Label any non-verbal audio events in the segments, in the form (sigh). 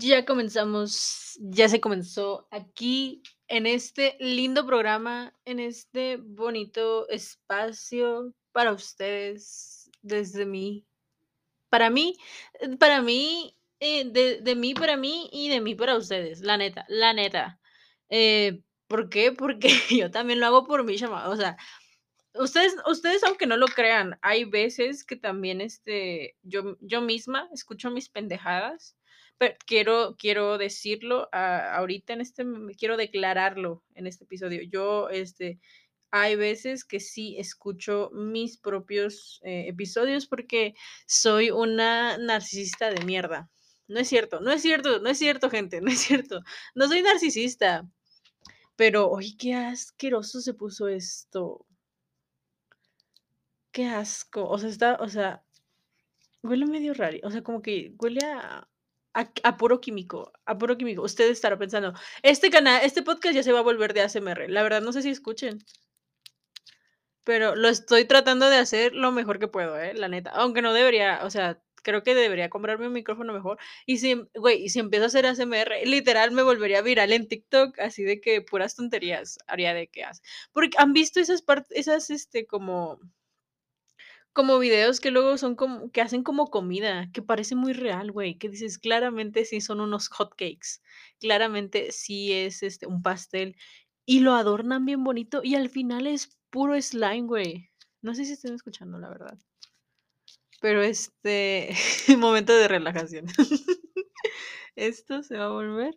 Ya comenzamos, ya se comenzó aquí en este lindo programa, en este bonito espacio para ustedes, desde mí, para mí, para mí, eh, de, de mí para mí y de mí para ustedes, la neta, la neta. Eh, ¿por qué? (laughs) Porque yo también lo hago por mí, chama. O sea, ustedes, ustedes aunque no lo crean, hay veces que también este, yo, yo misma escucho mis pendejadas pero quiero, quiero decirlo ah, ahorita en este, quiero declararlo en este episodio. Yo, este, hay veces que sí escucho mis propios eh, episodios porque soy una narcisista de mierda. No es cierto, no es cierto, no es cierto, gente, no es cierto. No soy narcisista, pero, oye, qué asqueroso se puso esto. Qué asco. O sea, está, o sea, Huele medio raro, o sea, como que huele a a puro químico, a puro químico. Usted estará pensando, este canal este podcast ya se va a volver de ASMR. La verdad, no sé si escuchen, pero lo estoy tratando de hacer lo mejor que puedo, ¿eh? La neta. Aunque no debería, o sea, creo que debería comprarme un micrófono mejor. Y si, güey, y si empiezo a hacer ASMR, literal me volvería viral en TikTok, así de que puras tonterías haría de que hace. Porque, ¿han visto esas partes esas, este, como como videos que luego son como que hacen como comida, que parece muy real, güey, que dices, claramente sí son unos hotcakes, claramente sí es, este, un pastel, y lo adornan bien bonito, y al final es puro slime, güey. No sé si estén escuchando, la verdad, pero, este, (laughs) momento de relajación. (laughs) Esto se va a volver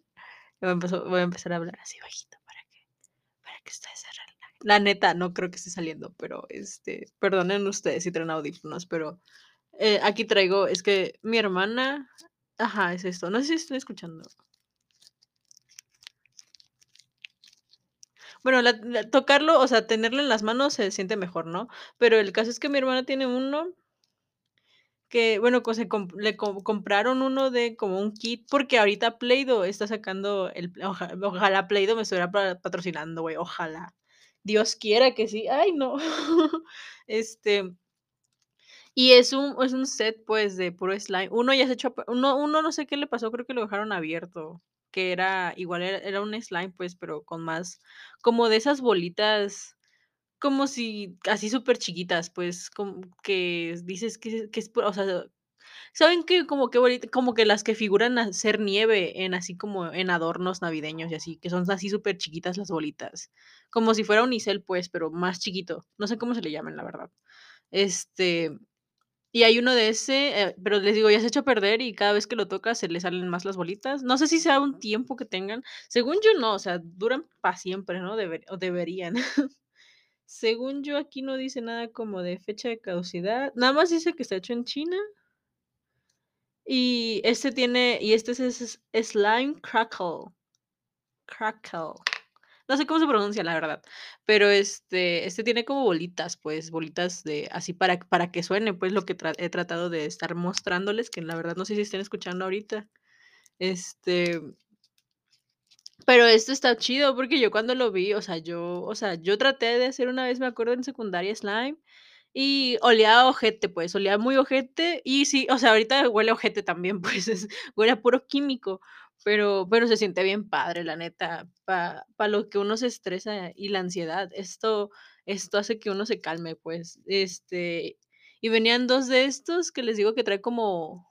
voy a empezar a hablar así bajito para que para que ustedes se relajen. La neta, no creo que esté saliendo, pero, este, perdonen ustedes si traen audífonos, pero Eh, aquí traigo, es que mi hermana, ajá, es esto. No sé si estoy escuchando. Bueno, tocarlo, o sea, tenerlo en las manos se siente mejor, ¿no? Pero el caso es que mi hermana tiene uno que, bueno, se le co- compraron uno de como un kit, porque ahorita Play-Doh está sacando el, oja- ojalá Play-Doh me estuviera pa- patrocinando, güey, ojalá. Dios quiera que sí. Ay, no. (laughs) Este, Y es un es un set, pues, de puro slime. Uno ya se echó uno uno no sé qué le pasó, creo que lo dejaron abierto, que era igual era era un slime, pues, pero con más como de esas bolitas, como si así súper chiquitas, pues, como que dices que que es o sea, ¿saben qué? Como que bolita como que las que figuran ser nieve en así como en adornos navideños y así, que son así súper chiquitas las bolitas, como si fuera unicel, pues, pero más chiquito. No sé cómo se le llaman, la verdad. Este y hay uno de ese, eh, pero les digo, ya se ha hecho perder y cada vez que lo tocas se le salen más las bolitas. No sé si sea un tiempo que tengan. Según yo no, o sea, duran para siempre, ¿no? Deber o deberían. (laughs) Según yo, aquí no dice nada como de fecha de caducidad. Nada más dice que está hecho en China. Y este tiene, y este es, Slime Crackle. Crackle. No sé cómo se pronuncia, la verdad, pero este este tiene como bolitas, pues, bolitas de así para para que suene, pues, lo que he tratado de estar mostrándoles, que la verdad no sé si estén escuchando ahorita. Este, pero esto está chido, porque yo cuando lo vi, o sea, yo o sea, yo traté de hacer una vez, me acuerdo, en secundaria slime, y olía ojete, pues, olía muy ojete, y sí, o sea, ahorita huele ojete también, (laughs) pues, es huele a puro químico, pero pero se siente bien padre, la neta, para para lo que uno se estresa y la ansiedad, esto esto hace que uno se calme, pues, este, y venían 2 de estos que les digo que trae como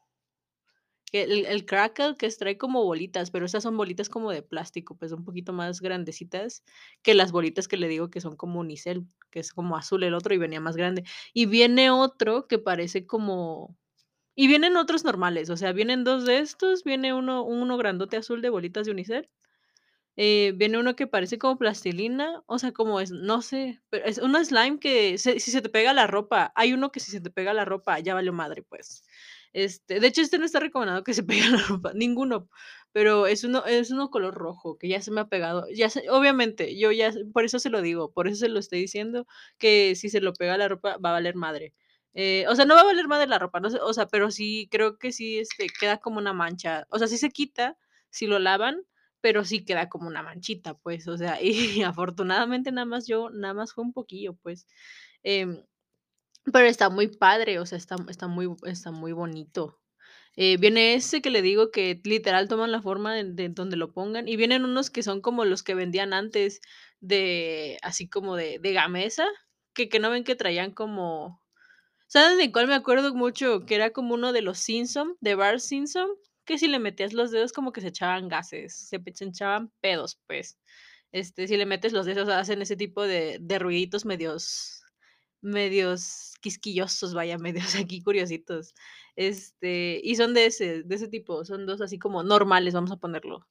el el crackle que trae como bolitas, pero esas son bolitas como de plástico, pues, un poquito más grandecitas que las bolitas que le digo que son como unicel, que es como azul el otro y venía más grande. Y viene otro que parece como y vienen otros normales, o sea, vienen 2 de estos, viene uno uno grandote azul de bolitas de unicel, eh, viene uno que parece como plastilina, o sea, como es, no sé, pero es un slime que si se te pega la ropa, hay uno que si se te pega la ropa, ya valió madre, pues. Este, de hecho, este no está recomendado que se (laughs) pegue a la ropa, ninguno, pero es uno es uno color rojo que ya se me ha pegado, ya se obviamente, yo ya por eso se lo digo, por eso se lo estoy diciendo, que si se lo pega a la ropa va a valer madre. Eh, o sea, no va a valer madre la ropa, no sé, o sea, pero sí creo que sí, este, queda como una mancha, o sea, sí se quita si lo lavan, pero sí queda como una manchita, pues, o sea, (laughs) y afortunadamente nada más yo nada más fue un poquillo, pues, em, pero está muy padre, o sea, está está muy está muy bonito. Eh, viene ese que le digo que literal toman la forma de de donde lo pongan, y vienen unos que son como los que vendían antes de así como de de Gamesa, que que no ven que traían como ¿saben de cuál me acuerdo mucho? Que era como uno de los Simpson, de Bart Simpson, que si le metías los dedos como que se echaban gases, se echaban pedos, pues. Este, si le metes los dedos, hacen ese tipo de de ruiditos medios medios quisquillosos, vaya, (laughs) medios aquí curiositos. Este, y son de ese de ese tipo, son 2 así como normales, vamos a ponerlo.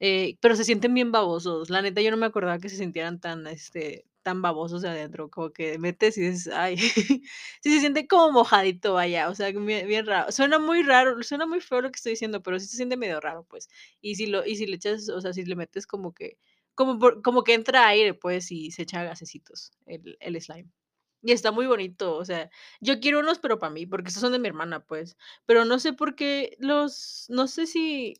Eh, pero se sienten bien babosos. La neta, yo no me acordaba que se sintieran tan, este, tan babosos de adentro, como que metes y dices: "Ay". (laughs) Sí se siente como mojadito, vaya, o sea, bien bien raro. Suena muy raro, suena muy feo lo que estoy diciendo, pero sí se siente medio raro, pues. Y si lo y si le echas, o sea, si le metes como que como como que entra aire, pues, y se echa gasecitos el el slime. Y está muy bonito, o sea, yo quiero unos, pero para mí, porque estos son de mi hermana, pues, pero no sé por qué los no sé si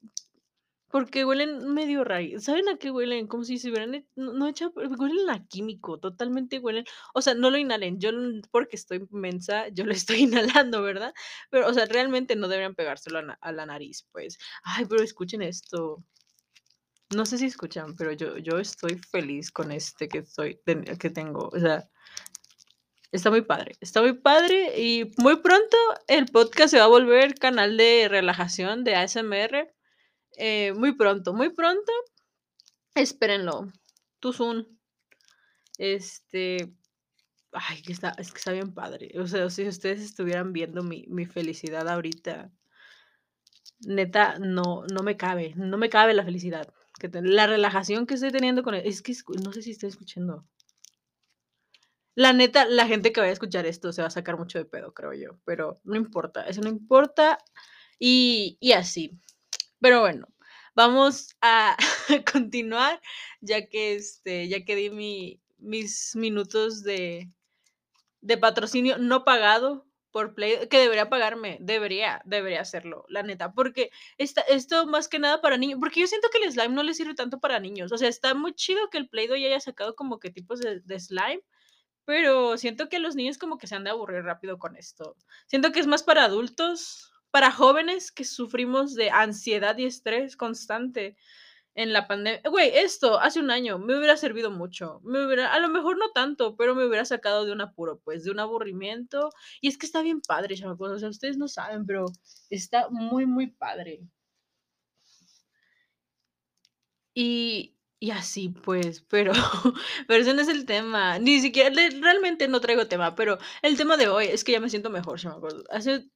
porque huelen medio rari ¿saben a qué huelen? Como si se hubieran no no hecho huelen a químico, totalmente huelen o sea, no lo inhalen, yo porque estoy mensa, yo lo estoy (laughs) inhalando, ¿verdad? Pero, o sea, realmente no deberían pegárselo a a la nariz, pues. Ay, pero escuchen esto. No sé si escuchan, pero yo yo estoy feliz con este que estoy que tengo, o sea está muy padre, está muy padre, y muy pronto el podcast se va a volver canal de relajación de ASMR, eh, muy pronto, muy pronto, espérenlo, soon. Este, ay, que está es que está bien padre, o sea, si ustedes estuvieran viendo mi mi felicidad ahorita neta, no no me cabe, no me cabe la felicidad la relajación que estoy teniendo con él es que no sé si estoy escuchando. La neta, la gente que vaya a escuchar esto se va a sacar mucho de pedo, creo yo, pero no importa, eso no importa, y y así. Pero bueno, vamos a (laughs) continuar, ya que, este, ya que di mi mis minutos de de patrocinio no pagado por Play, que debería pagarme, debería debería hacerlo, la neta, porque esta esto más que nada para niños, porque yo siento que el slime no le sirve tanto para niños, o sea, está muy chido que el Play-Doh ya haya sacado como que tipos de de slime, pero siento que los niños como que se han de aburrir rápido con esto. Siento que es más para adultos, para jóvenes que sufrimos de ansiedad y estrés constante en la pandemia güey, esto hace un año me hubiera servido mucho, me hubiera a lo mejor no tanto, pero me hubiera sacado de un apuro, pues, de un aburrimiento, y es que está bien padre, chamacos, o sea, ustedes no saben, pero está muy, muy padre. Y y así, pues, pero (laughs) pero ese no es el tema, ni siquiera realmente no traigo tema, pero el tema de hoy es que ya me siento mejor, chamacos. Hace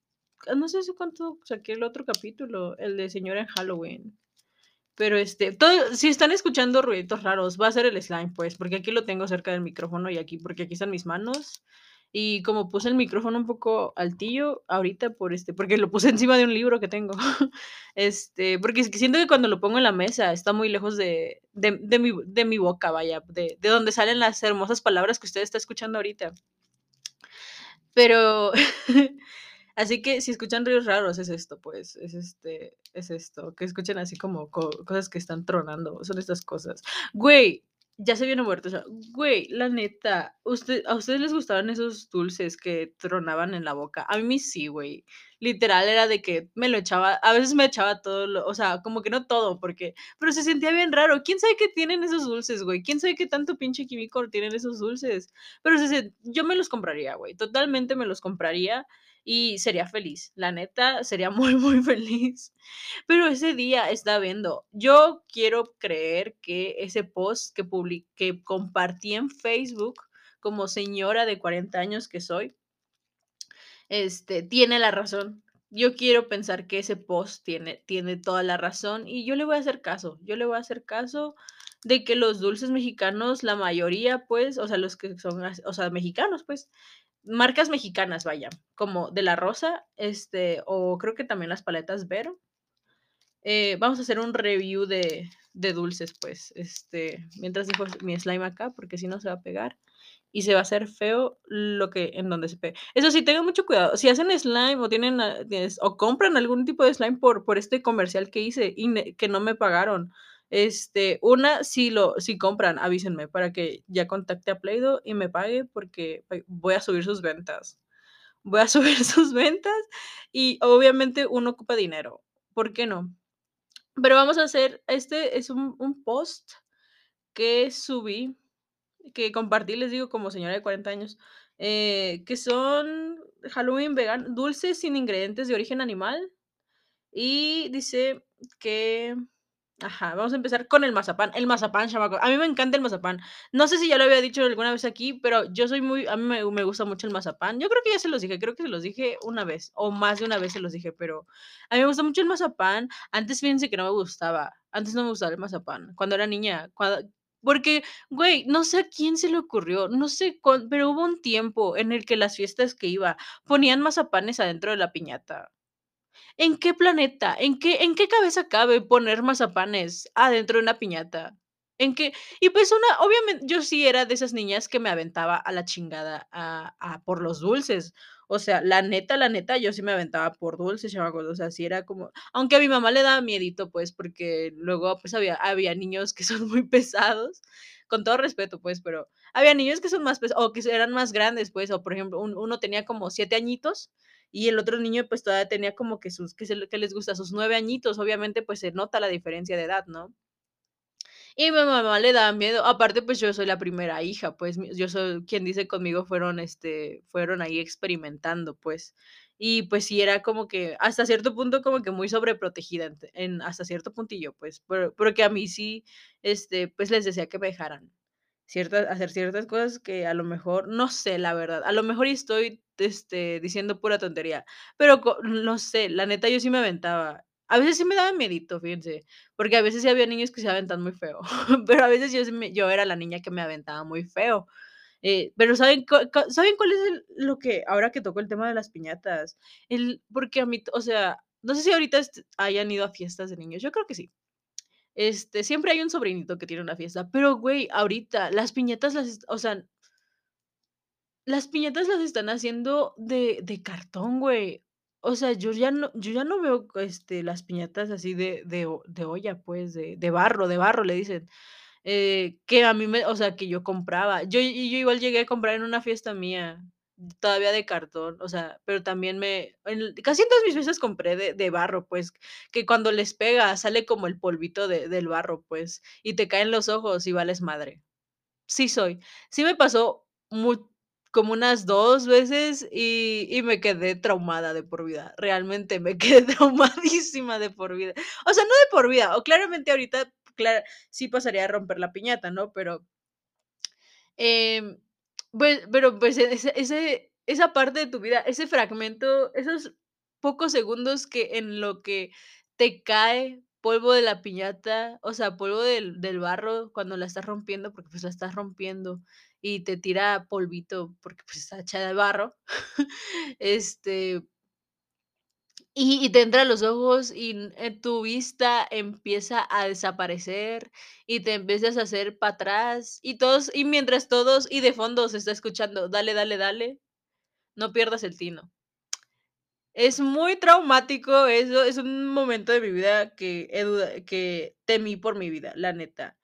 no sé hace cuánto saqué el otro capítulo, el de Señora en Halloween. Pero, este, todo si están escuchando ruiditos raros, va a ser el slime, pues, porque aquí lo tengo cerca del micrófono y aquí porque aquí están mis manos. Y como puse el micrófono un poco altillo ahorita por, este, porque lo puse (laughs) encima de un libro que tengo, (laughs) este, porque siento que cuando lo pongo en la mesa está muy lejos de de de mi de mi boca, vaya, de de donde salen las hermosas palabras que usted está escuchando ahorita. Pero (laughs) así que si escuchan ruidos raros es esto, pues, es, este, es esto, que escuchen así como co cosas que están tronando, son estas cosas. Güey, ya se viene muerto, o sea, güey, la neta, ¿usted a ustedes les gustaban esos dulces que tronaban en la boca? A mí sí, güey. Literal era de que me lo echaba, a veces me echaba todo o sea, como que no todo, porque pero se sentía bien raro. ¿Quién sabe qué tienen esos dulces, güey? ¿Quién sabe qué tanto pinche químico tienen esos dulces? Pero se yo me los compraría, güey, totalmente me los compraría y sería feliz. La neta, sería (laughs) muy, muy feliz. Pero ese día estaba viendo, yo quiero creer que ese post que que compartí en Facebook, como señora de 40 años que soy este, tiene la razón. Yo quiero pensar que ese post tiene tiene toda la razón, y yo le voy a hacer caso, yo le voy a hacer caso de que los dulces mexicanos, la mayoría, pues, o sea, los que son o sea, mexicanos, pues, marcas mexicanas, vaya, como De La Rosa, este, o creo que también las paletas Vero. Eh, vamos a hacer un review de de dulces, pues, este, mientras dejo mi slime acá, porque si no se va a pegar, y se va a hacer feo lo que en donde se pegue. Eso sí, tengan mucho cuidado, si hacen slime o tienen a des o compran algún tipo de slime por por este comercial que hice y que no me pagaron, este, una, si lo si compran, avísenme para que ya contacte a Play-Doh y me pague, porque, voy a subir sus ventas. voy a (laughs) subir sus ventas y obviamente uno ocupa dinero, ¿por qué no? Pero vamos a hacer este es un un post que subí, que compartí, les digo, como señora de 40 años, eh, que son Halloween vegan dulces sin ingredientes de origen animal, y dice que ajá, vamos a empezar con el mazapán. El mazapán, chamacos, a mí me encanta el mazapán. No sé si ya lo había dicho alguna vez aquí, pero yo soy muy a mí me gusta mucho el mazapán. Yo creo que ya se los dije, creo que se los dije una vez, o más de una vez se los dije, pero a mí me gusta mucho el mazapán. Antes, fíjense que no me gustaba, antes no me gustaba el mazapán, cuando era niña, porque, güey, no sé a quién se le ocurrió, no sé cuán pero hubo un tiempo en el que las fiestas que iba ponían mazapanes adentro de la piñata. ¿En qué planeta? ¿En qué en qué cabeza cabe poner mazapanes adentro de una piñata? ¿En qué? Y pues una obviamente, yo sí era de esas niñas que me aventaba a la chingada a por los dulces. O sea, la neta, la neta, yo sí me aventaba por dulces, chamacos, o sea, sí era como aunque a mi mamá le daba miedito, pues, porque luego, pues, había había niños que (laughs) son muy pesados, con todo respeto, pues, pero había niños que son más pesa o que eran más grandes, pues, o por ejemplo, un uno tenía como 7 añitos y el otro niño, pues, todavía tenía como que sus, ¿qué se qué les gusta? Sus 9 añitos, obviamente, pues, se nota la diferencia de edad, ¿no? Y mi mamá le daba miedo, aparte, pues, yo soy la primera hija, pues, yo soy quien dice conmigo fueron, este, fueron ahí experimentando, pues, y pues sí, era como que hasta cierto punto como que muy sobreprotegida ent en hasta cierto puntillo, pues, pero porque a mí sí, este, pues, les decía que me dejaran ciertas hacer ciertas cosas que a lo mejor, no sé, la verdad, a lo mejor estoy, este, diciendo pura tontería, pero no sé, la neta yo sí me aventaba. A veces sí me daba miedito, fíjense, porque a veces sí había niños que se aventan muy feo, (laughs) pero a veces yo yo era la niña que me aventaba muy feo. Eh, pero, ¿saben saben cuál es el lo que ahora que tocó el tema de las piñatas? El porque a mí, o sea, no sé si ahorita hayan ido a fiestas de niños, yo creo que sí. Este, siempre hay un sobrinito que tiene una fiesta, pero, güey, ahorita las piñatas las o sea las piñatas las están haciendo de de cartón, güey. O sea, yo ya no yo ya no veo, este, las piñatas así de de de olla, pues, de de barro de barro, le dicen, eh, que a mí me o sea, que yo compraba. Yo yo igual llegué a comprar en una fiesta mía, todavía de cartón, o sea, pero también me en casi todas mis fiestas compré de de barro, pues, que cuando les pega sale como el polvito de del barro, pues, y te cae en los ojos y vales madre. Sí soy. Sí me pasó mu como unas 2 veces y y me quedé traumada de por vida. Realmente me (laughs) quedé traumadísima de por vida. O sea, no de por vida, o claramente ahorita, clara sí pasaría a romper la piñata, ¿no? Pero em, pues, pero, pues, ese ese esa parte de tu vida, ese fragmento, esos pocos segundos que en lo que te cae polvo de la piñata, o sea, polvo del del barro cuando la estás rompiendo, porque, pues, la estás rompiendo y te tira polvito porque, pues, está hecha de barro, (laughs) este y y te entra a los ojos y tu vista empieza a desaparecer y te empiezas a hacer para atrás y todos y mientras todos y de fondo se está escuchando: "Dale, dale, dale, no pierdas el tino". Es muy traumático eso, es un momento de mi vida que que temí por mi vida, la neta.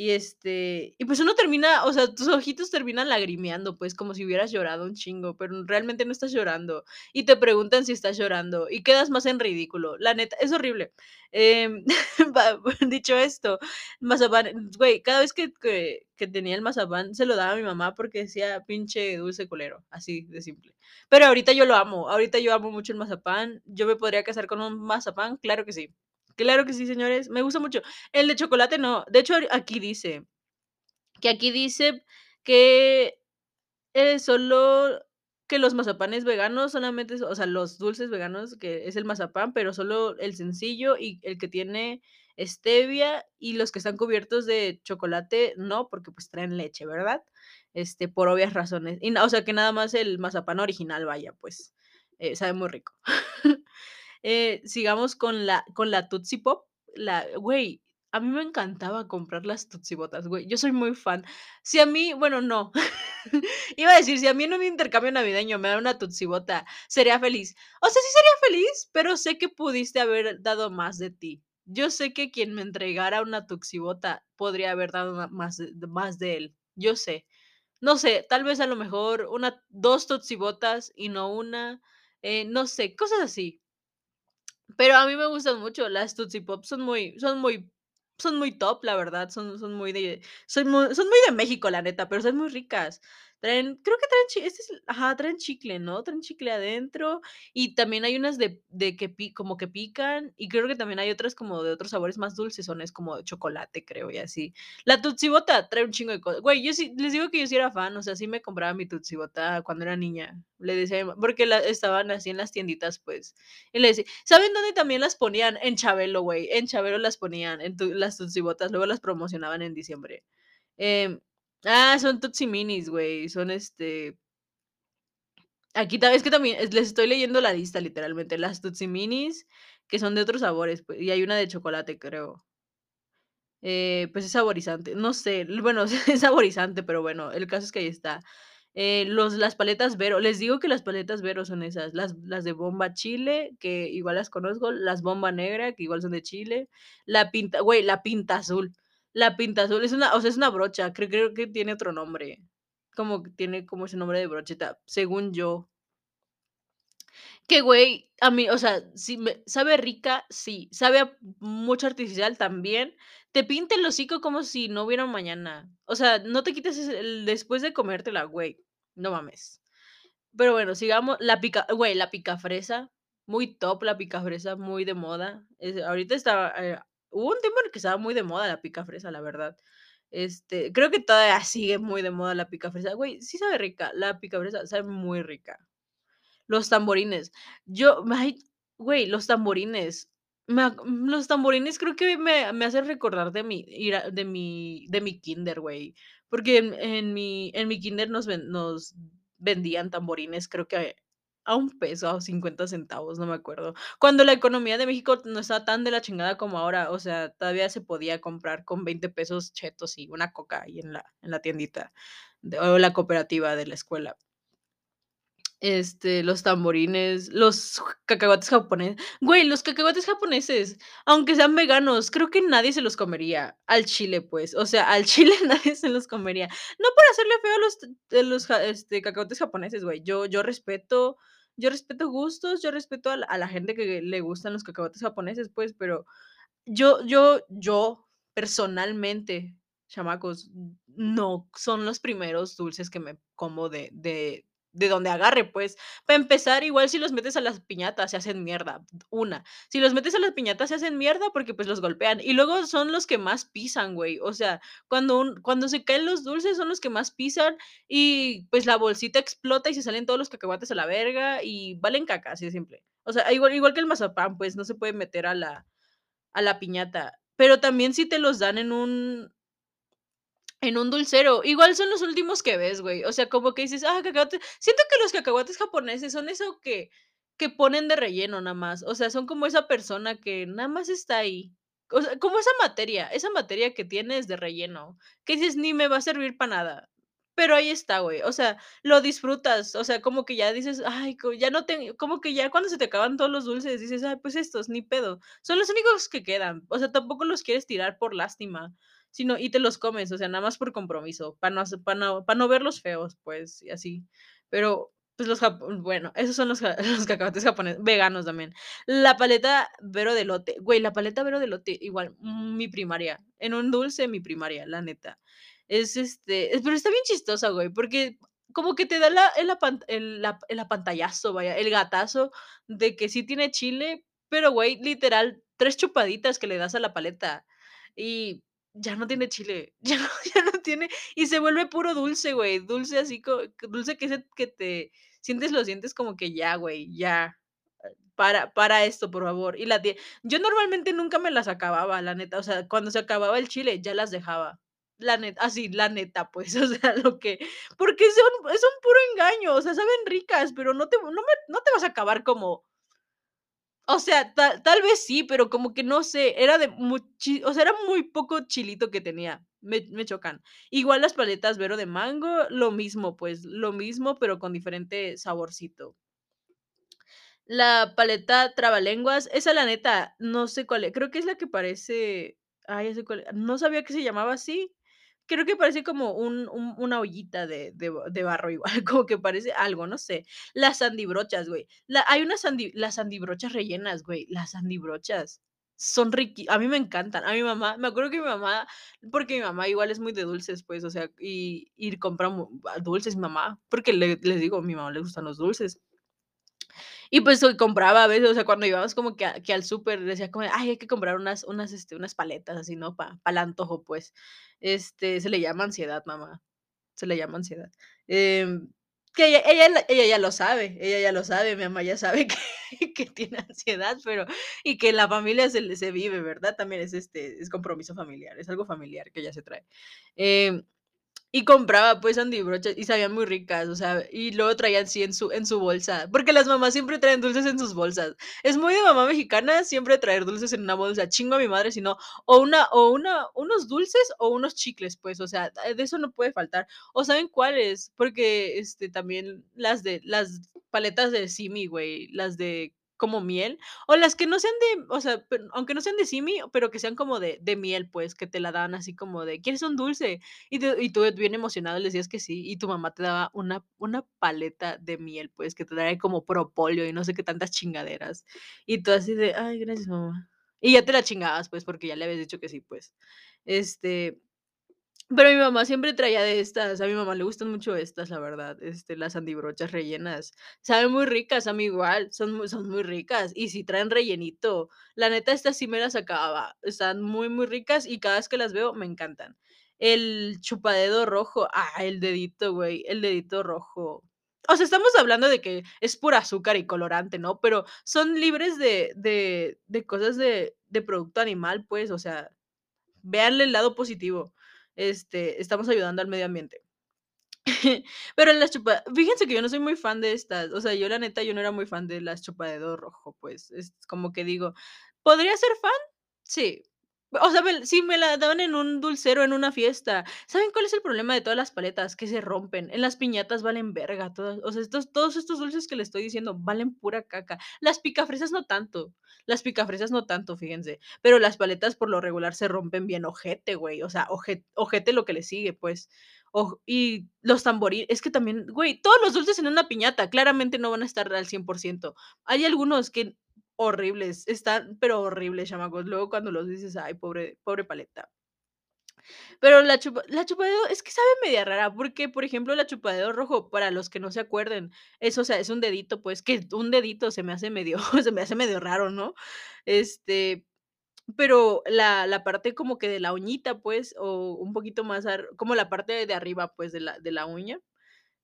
Y, este, y pues uno termina, o sea, tus ojitos terminan lagrimeando, pues, como si hubieras llorado un chingo, pero realmente no estás llorando, y te preguntan si estás llorando, y quedas más en ridículo. La neta, es horrible. Em, (laughs) (laughs) dicho esto, mazapán, güey, cada vez que que que tenía el mazapán se lo daba a mi mamá porque decía: "Pinche dulce culero", así de simple. Pero ahorita yo lo amo, ahorita yo amo mucho el mazapán, ¿yo me podría casar con un mazapán? Claro que sí. Claro que sí, señores, me gusta mucho. El de chocolate no, de hecho, aquí dice que aquí dice que, eh, solo que los mazapanes veganos solamente, o sea, los dulces veganos, que es el mazapán, pero solo el sencillo y el que tiene stevia, y los que están cubiertos de chocolate no, porque, pues, traen leche, ¿verdad? Este, por obvias razones. Y o sea, que nada más el mazapán original, vaya, pues, eh, sabe muy rico. (laughs) Eh, sigamos con la con la Tootsie Pop, la güey, a mí me encantaba comprar las Tootsiebotas, güey, yo soy muy fan. Si a mí, bueno, no, (laughs) iba a decir, si a mí en un intercambio navideño me dan una Tootsiebota, sería feliz. O sea, sí sería feliz, pero sé que pudiste haber dado más de ti. Yo sé que quien me entregara una Tootsiebota podría haber dado más de más de él, yo sé. No sé, tal vez a lo mejor una 2 totsibotas y no una, eh, no sé, cosas así. Pero a mí me gustan mucho, las Tootsie Pop son muy son muy son muy top, la verdad, son son muy de son muy son muy de México, la neta, pero son muy ricas. Traen creo que traen chi este es ajá, traen chicle, ¿no? Traen chicle adentro, y también hay unas de de que pi como que pican, y creo que también hay otras como de otros sabores más dulcesones, como de chocolate, creo, y así. La Tootsie trae un chingo de cosas. Güey, yo sí les digo que yo sí era fan, o sea, sí me compraba mi Tootsie cuando era niña. Le decía porque la estaban así en las tienditas, pues, y le decía ¿saben dónde también las ponían? En Chabelo, güey, en Chabelo las ponían, en tu las Tootsie luego las promocionaban en diciembre. Em, ah, son Tootsie Minis, güey, son, este aquí es que también es les estoy leyendo la lista, literalmente, las Tootsie Minis, que son de otros sabores, pues, y hay una de chocolate, creo. Eh, pues, es saborizante, no sé, bueno, (laughs) es saborizante, pero bueno, el caso es que ahí está. Eh, los las paletas Vero, les digo que las paletas Vero son esas, las las de bomba chile, que igual las conozco, las bomba negra, que igual son de chile, la pinta güey, la pinta azul. La pinta azul es una o sea, es una brocha, creo creo que tiene otro nombre, como que tiene como ese nombre de brocheta, según yo. Que güey, a mí, o sea, sí me sabe rica, sí, sabe a mucho artificial también. Te pinta el hocico como si no hubiera mañana. O sea, no te quites después de comértela, güey, no mames. Pero bueno, sigamos, la pica güey, la picafresa, muy top la picafresa, muy de moda. Es ahorita está, hubo un tiempo en el que estaba muy de moda la picafresa, la verdad. Este, creo que todavía sigue muy de moda la picafresa. Güey, sí sabe rica, la picafresa sabe muy rica. Los tamborines. Yo, ay, güey, los tamborines. Me los tamborines creo que me me hacen recordar de mi de mi de mi kinder, güey, porque en en mi en mi kinder nos ven nos vendían tamborines, creo que a un peso, a 50 centavos, no me acuerdo. Cuando la economía de México no estaba tan de la chingada como ahora, o sea, todavía se podía comprar con 20 pesos chetos y una coca ahí en la en la tiendita de o la cooperativa de la escuela. Este, los tamborines, los cacahuates japoneses. Güey, los cacahuates japoneses, aunque sean veganos, creo que nadie se los comería al chile, pues. O sea, al (laughs) chile nadie se los comería. No por hacerle feo a los los este, cacahuates japoneses, güey. Yo yo respeto yo respeto gustos, yo respeto a la a la gente que le gustan los cacahuates japoneses, pues, pero yo yo yo, personalmente, chamacos, no son los primeros dulces que me como de de de donde agarre, pues. Para empezar, igual si los metes a las piñatas, se hacen mierda, una. Si los metes a las piñatas, se hacen mierda porque, pues, los golpean. Y luego son los que más pisan, güey. O sea, cuando un cuando se caen los dulces, son los que más pisan y, pues, la bolsita explota y se salen todos los cacahuates a la verga y valen caca, así de simple. O sea, igual igual que el mazapán, pues, no se puede meter a la a la piñata. Pero también si te los dan en un en un dulcero, igual son los últimos que ves, güey. O sea, como que dices: "Ah, cacahuate". Siento que los cacahuates japoneses son eso que que ponen de relleno nada más. O sea, son como esa persona que nada más está ahí. O sea, como esa materia, esa materia que tienes de relleno, que dices: "Ni me va a servir para nada". Pero ahí está, güey. O sea, lo disfrutas. O sea, como que ya dices: "Ay, ya no te", como que ya cuando se te acaban todos los dulces, dices: "Ay, pues estos, ni pedo". Son los únicos que quedan. O sea, tampoco los quieres tirar por lástima. Sino y te los comes, o sea, nada más por compromiso, para no para no para no verlos feos, pues, y así. Pero, pues, los bueno, esos son los (laughs) los cacahuates japoneses veganos también. La paleta Vero de elote, güey, la paleta Vero de elote, igual, mm, mi primaria, en un dulce, mi primaria, la neta. Es, este, es pero está bien chistosa, güey, porque como que te da la el el ap el apantallazo, vaya, el gatazo de que sí tiene chile, pero, güey, literal, 3 chupaditas que le das a la paleta y ya no tiene chile, (laughs) ya no ya no tiene y se vuelve puro dulce, güey, dulce así dulce que se que te sientes los dientes como que ya, güey, ya, para para esto, por favor. Y la yo normalmente nunca me las acababa, la neta, o sea, cuando se acababa el chile, ya las dejaba. La neta, así, la neta, pues, (laughs) o sea, lo que porque son es un puro engaño, o sea, saben ricas, pero no te no me no te vas a acabar como o sea, tal tal vez sí, pero como que no sé, era de muchi o sea, era muy poco chilito que tenía, me me chocan. Igual las paletas Vero de mango, lo mismo, pues, lo mismo, pero con diferente saborcito. La paleta Trabalenguas, esa la neta, no sé cuál es, creo que es la que parece ay, ya sé cuál, no sabía que se llamaba así, creo que parece como un un una ollita de de barro igual, (laughs) como que parece algo, no sé. Las sandibrochas, güey. Hay unas las sandibrochas rellenas, güey, las sandibrochas son riqui a mí me encantan. A mi mamá me acuerdo que mi mamá porque mi mamá igual es muy de dulces, pues, o sea, y y compra dulces mi mamá, porque le les digo, a mi mamá le gustan los dulces. Y pues, hoy compraba a veces, o sea, cuando íbamos como que a que al súper, decía como "Ay, hay que comprar unas unas, este, unas paletas así, ¿no?, pa para el antojo", pues. Este, se le llama ansiedad, mamá, se le llama ansiedad. Em, que ella ella ella ya lo sabe, ella ya lo sabe, mi mamá ya sabe (laughs) que que tiene ansiedad, pero y que la familia se se vive, ¿verdad? También es, este, es compromiso familiar, es algo familiar que ella se trae. Em, y compraba, pues, sandibrochas y sabían muy ricas, o sea, y luego traían así en su en su bolsa, porque las mamás siempre traen dulces en sus bolsas. Es muy de mamá mexicana siempre traer dulces en una bolsa, chingo a mi madre si no, o una o una unos dulces o unos chicles, pues, o sea, de eso no puede faltar. ¿O saben cuáles? Porque, este, también las de las paletas de Simi, güey, las de como miel, o las que no sean de, o sea, aunque no sean de Simi, pero que sean como de de miel, pues, que te la dan así como de: "¿Quieres un dulce?". Y tú tú bien emocionado le decías que sí, y tu mamá te daba una una paleta de miel, pues, que trae como propóleo y no sé qué tantas chingaderas. Y tú así de: "Ay, gracias, mamá". Y ya te la chingabas, pues, porque ya le habías dicho que sí, pues. Este, pero mi mamá siempre traía de estas, a mi mamá le gustan mucho estas, la verdad, este, las sandibrochas rellenas. Saben muy ricas, a mí igual, son muy son muy ricas, y si traen rellenito. La neta, estas sí me las acababa, están muy, muy ricas, y cada vez que las veo me encantan. El chupadedo rojo, ah, el dedito, güey, el dedito rojo. O sea, estamos hablando de que es pura azúcar y colorante, ¿no? Pero son libres de de de cosas de de producto animal, pues, o sea, véanle el lado positivo. Este, estamos ayudando al medio ambiente. (laughs) Pero las chupa fíjense que yo no soy muy fan de estas, o sea, yo la neta, yo no era muy fan de las chupadedo rojo, pues, es como que digo, ¿podría ser fan? Sí. O sea, me si me la daban en un dulcero en una fiesta. ¿Saben cuál es el problema de todas las paletas? Que se rompen. En las piñatas valen verga o sea, estos todos estos dulces que les estoy diciendo valen pura caca. Las picafresas no tanto, las picafresas no tanto, fíjense, pero las paletas por lo regular se rompen bien ojete, güey, o sea, oje ojete lo que le sigue, pues. Oj y los tambori es que también, güey, todos los dulces en una piñata claramente no van a estar al 100%. Hay algunos que horribles, están, pero horribles, chamacos. Luego cuando los dices: "Ay, pobre pobre paleta". Pero la chupa la chupadedo es que sabe media rara, porque, por ejemplo, la chupadedo rojo, para los que no se acuerden, es, o sea, es un dedito, pues, que un dedito se me hace medio (laughs) se me hace medio raro, ¿no? Este, pero la la parte como que de la uñita, pues, o un poquito más como la parte de arriba, pues, de la de la uña,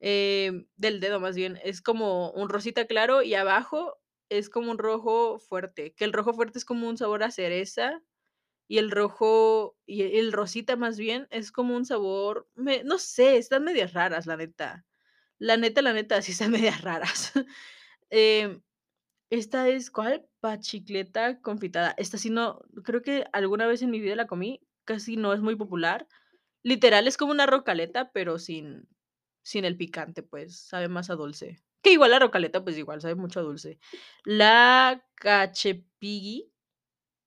em, del dedo más bien, es como un rosita claro y abajo es como un rojo fuerte, que el rojo fuerte es como un sabor a cereza, y el rojo y el rosita más bien es como un sabor, me no sé, están medias raras, la neta. La neta, la neta, sí están (laughs) medias raras. Em, esta es, ¿cuál? Pachicleta confitada. Esta sí no, creo que alguna vez en mi vida la comí, casi no es muy popular. Literal, es como una rocaleta, pero sin sin el picante, pues, sabe más a dulce. Que igual la rocaleta, pues, igual sabe mucho dulce. La cachepigui,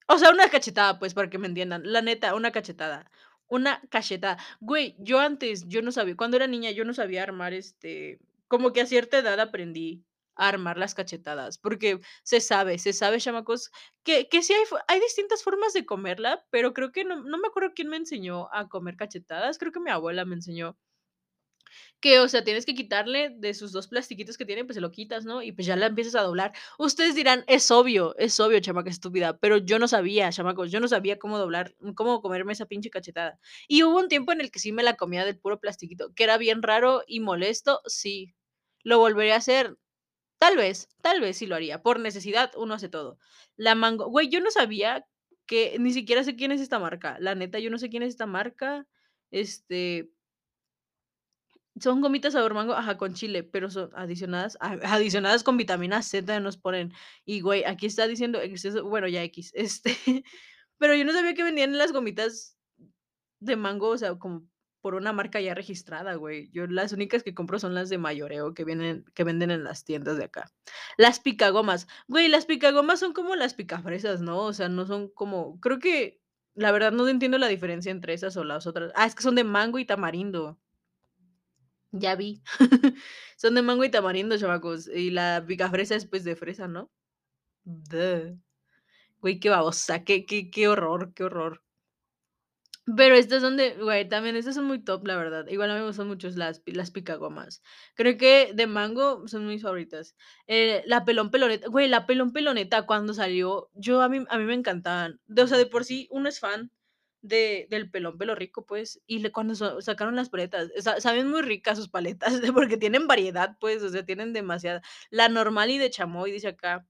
o sea, una cachetada, pues, para que me entiendan. La neta, una cachetada, una cachetada. Güey, yo antes, yo no sabía cuando era niña, yo no sabía armar, este, como que a cierta edad aprendí a armar las cachetadas, porque se sabe, se sabe, chamacos, que que sí hay hay distintas formas de comerla, pero creo que no no me acuerdo quién me enseñó a comer cachetadas, creo que mi abuela me enseñó. Que, o sea, tienes que quitarle de sus 2 plastiquitos que tiene, pues, se lo quitas, ¿no? Y, pues, ya la empiezas a doblar. Ustedes dirán: "Es obvio, es obvio, chamaca estúpida", pero yo no sabía, chamacos, yo no sabía cómo doblar, cómo comerme esa pinche cachetada. Y hubo un tiempo en el que sí me la comía del puro plastiquito, que era bien raro y molesto, sí. ¿Lo volvería a hacer? Tal vez, tal vez sí lo haría. Por necesidad uno hace todo. La mango güey, yo no sabía que ni siquiera sé quién es esta marca. La neta, yo no sé quién es esta marca, este son gomitas sabor mango, ajá, con chile, pero son adicionadas (laughs) adicionadas con vitamina Z nos ponen. Y, güey, aquí está diciendo exceso bueno, ya equis, (laughs) este, pero yo no sabía que vendían las gomitas de mango, o sea, como por una marca ya registrada, güey. Yo las únicas que compro son las de mayoreo que vienen que venden en las tiendas de acá. Las picagomas, güey, las picagomas son como las picafresas, ¿no? O sea, no son como creo que La verdad no entiendo la diferencia entre esas o las otras. Ah, es que son de mango y tamarindo. Ya vi. (laughs) Son de mango y tamarindo, chamacos. Y la picafresa es, pues, de fresa, ¿no? Güey, qué babosa, qué qué qué horror, qué horror. Pero estas son de güey, también estas son muy top, la verdad. Igual a mí me gustan mucho las las picagomas. Creo que de mango son mis favoritas. Eh, la pelón peloneta, güey, la pelón peloneta cuando salió, yo a mí a mí me encantaban. O sea, de por sí uno es fan de del pelón pelo rico, pues, y le cuando sa sacaron las paletas, sa saben muy ricas sus paletas, (laughs) porque tienen variedad, pues, o sea, tienen demasiada. La normal y de chamoy, dice acá.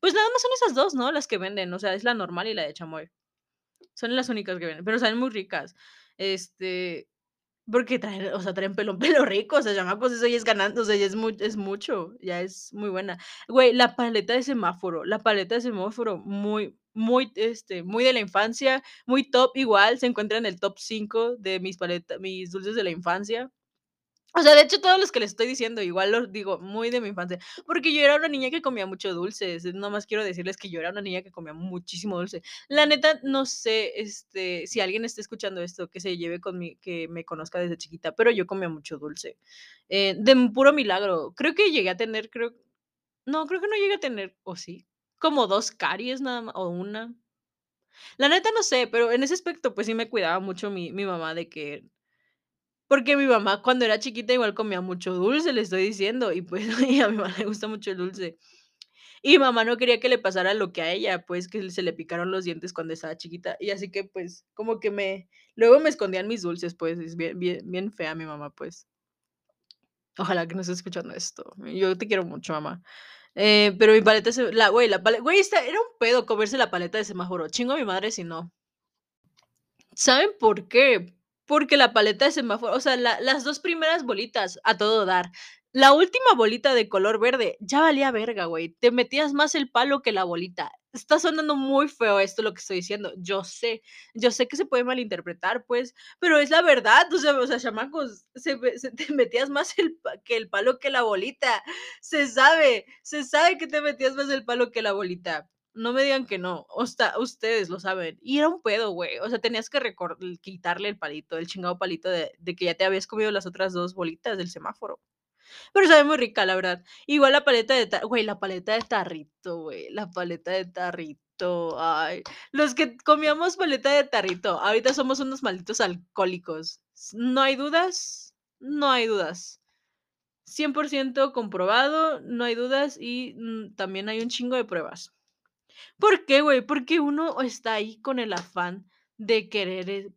Pues nada más son esas 2, ¿no? Las que venden, o sea, es la normal y la de chamoy. Son las únicas que venden, pero saben muy ricas. Este, porque traen, o sea, traen pelón (laughs) pelo rico, o sea, chamacos, eso ya es ganando, o sea, ya es mu es mucho, ya es muy buena. Güey, la paleta de semáforo, la paleta de semáforo muy muy, este, muy de la infancia, muy top igual, se encuentra en el top 5 de mis paleta mis dulces de la infancia. O sea, de hecho, todos los que les estoy diciendo, igual los digo, muy de mi infancia, porque yo era una niña que comía mucho dulces, nada más quiero decirles que yo era una niña que comía muchísimo dulce. La neta, no sé, este, si alguien está escuchando esto, que se lleve con mi que me conozca desde chiquita, pero yo comía mucho dulce, eh, de puro milagro. Creo que llegué a tener, creo no, creo que no llegué a tener, ¿o sí? Como 2 caries nada má o 1. La neta no sé, pero en ese aspecto, pues sí me cuidaba mucho mi mi mamá de que porque mi mamá cuando era chiquita igual comía mucho dulce, le estoy diciendo, y pues, (laughs) a mi mamá le gusta mucho el dulce. Y mamá no quería que le pasara lo que a ella, pues, que se le picaron los dientes cuando estaba chiquita, y así que, pues, como que me luego me escondían mis dulces, pues, es bien bien bien fea mi mamá, pues. Ojalá que no esté escuchando esto. Yo te quiero mucho, mamá. Eh, pero mi paleta se la güey, la pale güey, esta era un pedo comerse la paleta de semáforo. Chingo a mi madre si no. ¿Saben por qué? Porque la paleta de semáforo, o sea, la las 2 primeras bolitas a todo dar. La última bolita de color verde ya valía verga, güey. Te metías más el palo que la bolita. Está sonando muy feo esto lo que estoy diciendo. Yo sé, yo sé que se puede malinterpretar, pues, pero es la verdad, o sea o sea, chamacos, se se te metías más el que el palo que la bolita. Se sabe, se sabe que te metías más el palo que la bolita. No me digan que no, osta ustedes lo saben. Y era un pedo, güey. O sea, tenías que quitarle el palito, el chingado palito de de que ya te habías comido las otras 2 bolitas del semáforo. Pero sabe muy rica, la verdad. Igual la paleta de ta güey, la paleta de tarrito, güey, la paleta de tarrito. Ay, los que comíamos paleta de tarrito, ahorita somos unos malditos alcohólicos. No hay dudas, no hay dudas. 100% comprobado, no hay dudas y, mm, también hay un chingo de pruebas. ¿Por qué, güey? Porque uno está ahí con el afán de querer, eh,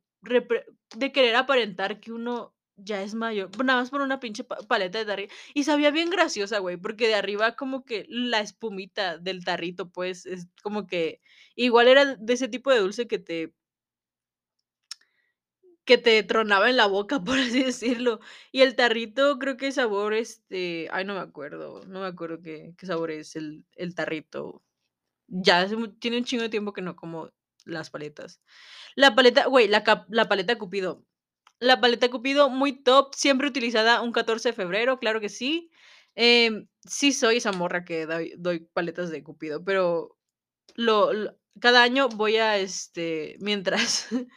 de querer aparentar que uno ya es mayor, nada más por una pinche pa paleta de tarri y sabía bien graciosa, güey, porque de arriba como que la espumita del tarrito, pues, es como que igual era de ese tipo de dulce que te que te tronaba en la boca, (laughs) por así decirlo. Y el tarrito creo que sabor, este, ay, no me acuerdo, no me acuerdo qué qué sabor es el el tarrito. Ya hace tiene un chingo de tiempo que no como las paletas. La paleta, güey, la la paleta Cupido. La paleta Cupido, muy top, siempre utilizada un 14 de febrero, claro que sí. Em, sí soy esa morra que doy doy paletas de Cupido, pero lo lo cada año voy a, este, mientras (laughs)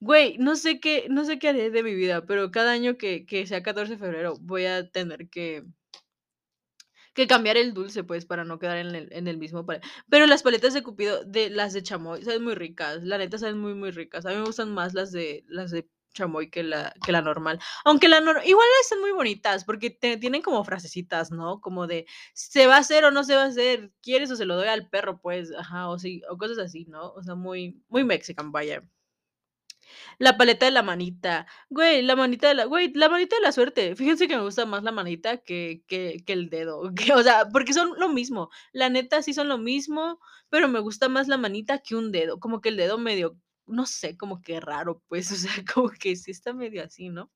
güey, no sé qué no sé qué haré de mi vida, pero cada año que que sea 14 de febrero voy a tener que que cambiar el dulce, pues, para no quedar en el en el mismo pa pero las paletas de Cupido, de las de chamoy, saben muy ricas, la neta saben muy, muy ricas. A mí me gustan más las de las de chamoy que la que la normal. Aunque la nor igual están muy bonitas, porque te tienen como frasecitas, ¿no? Como de: "¿Se va a hacer o no se va a hacer? ¿Quieres o se lo doy al perro?". Pues, ajá, o sí, o cosas así, ¿no? O sea, muy muy mexican, vaya. La paleta de la manita. Güey, la manita de la güey, la manita de la suerte. Fíjense que me gusta más la manita que que que el dedo, (laughs) o sea, porque son lo mismo. La neta, sí son lo mismo, pero me gusta más la manita que un dedo. Como que el dedo medio, no sé, como que raro, pues, (laughs) o sea, como que sí está medio así, ¿no?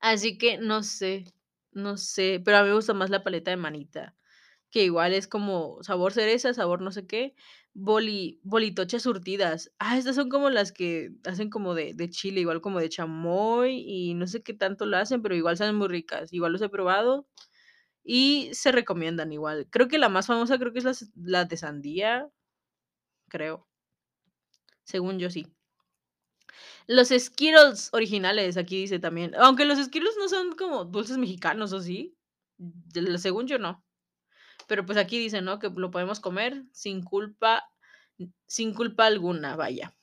Así que no sé, no sé, pero a mí me gusta más la paleta de manita, que igual es como sabor cereza, sabor no sé qué, boli bolitochas surtidas. Ah, estas son como las que hacen como de de chile, igual como de chamoy y no sé qué tanto lo hacen, pero igual saben muy ricas. Igual los he probado y se recomiendan igual. Creo que la más famosa creo que es las de sandía, creo. Según yo sí. Los Skittles originales, aquí dice también. Aunque los Skittles no son como dulces mexicanos, ¿o sí? Según yo no. Pero pues aquí dice, ¿no? Que lo podemos comer sin culpa, sin culpa alguna, vaya.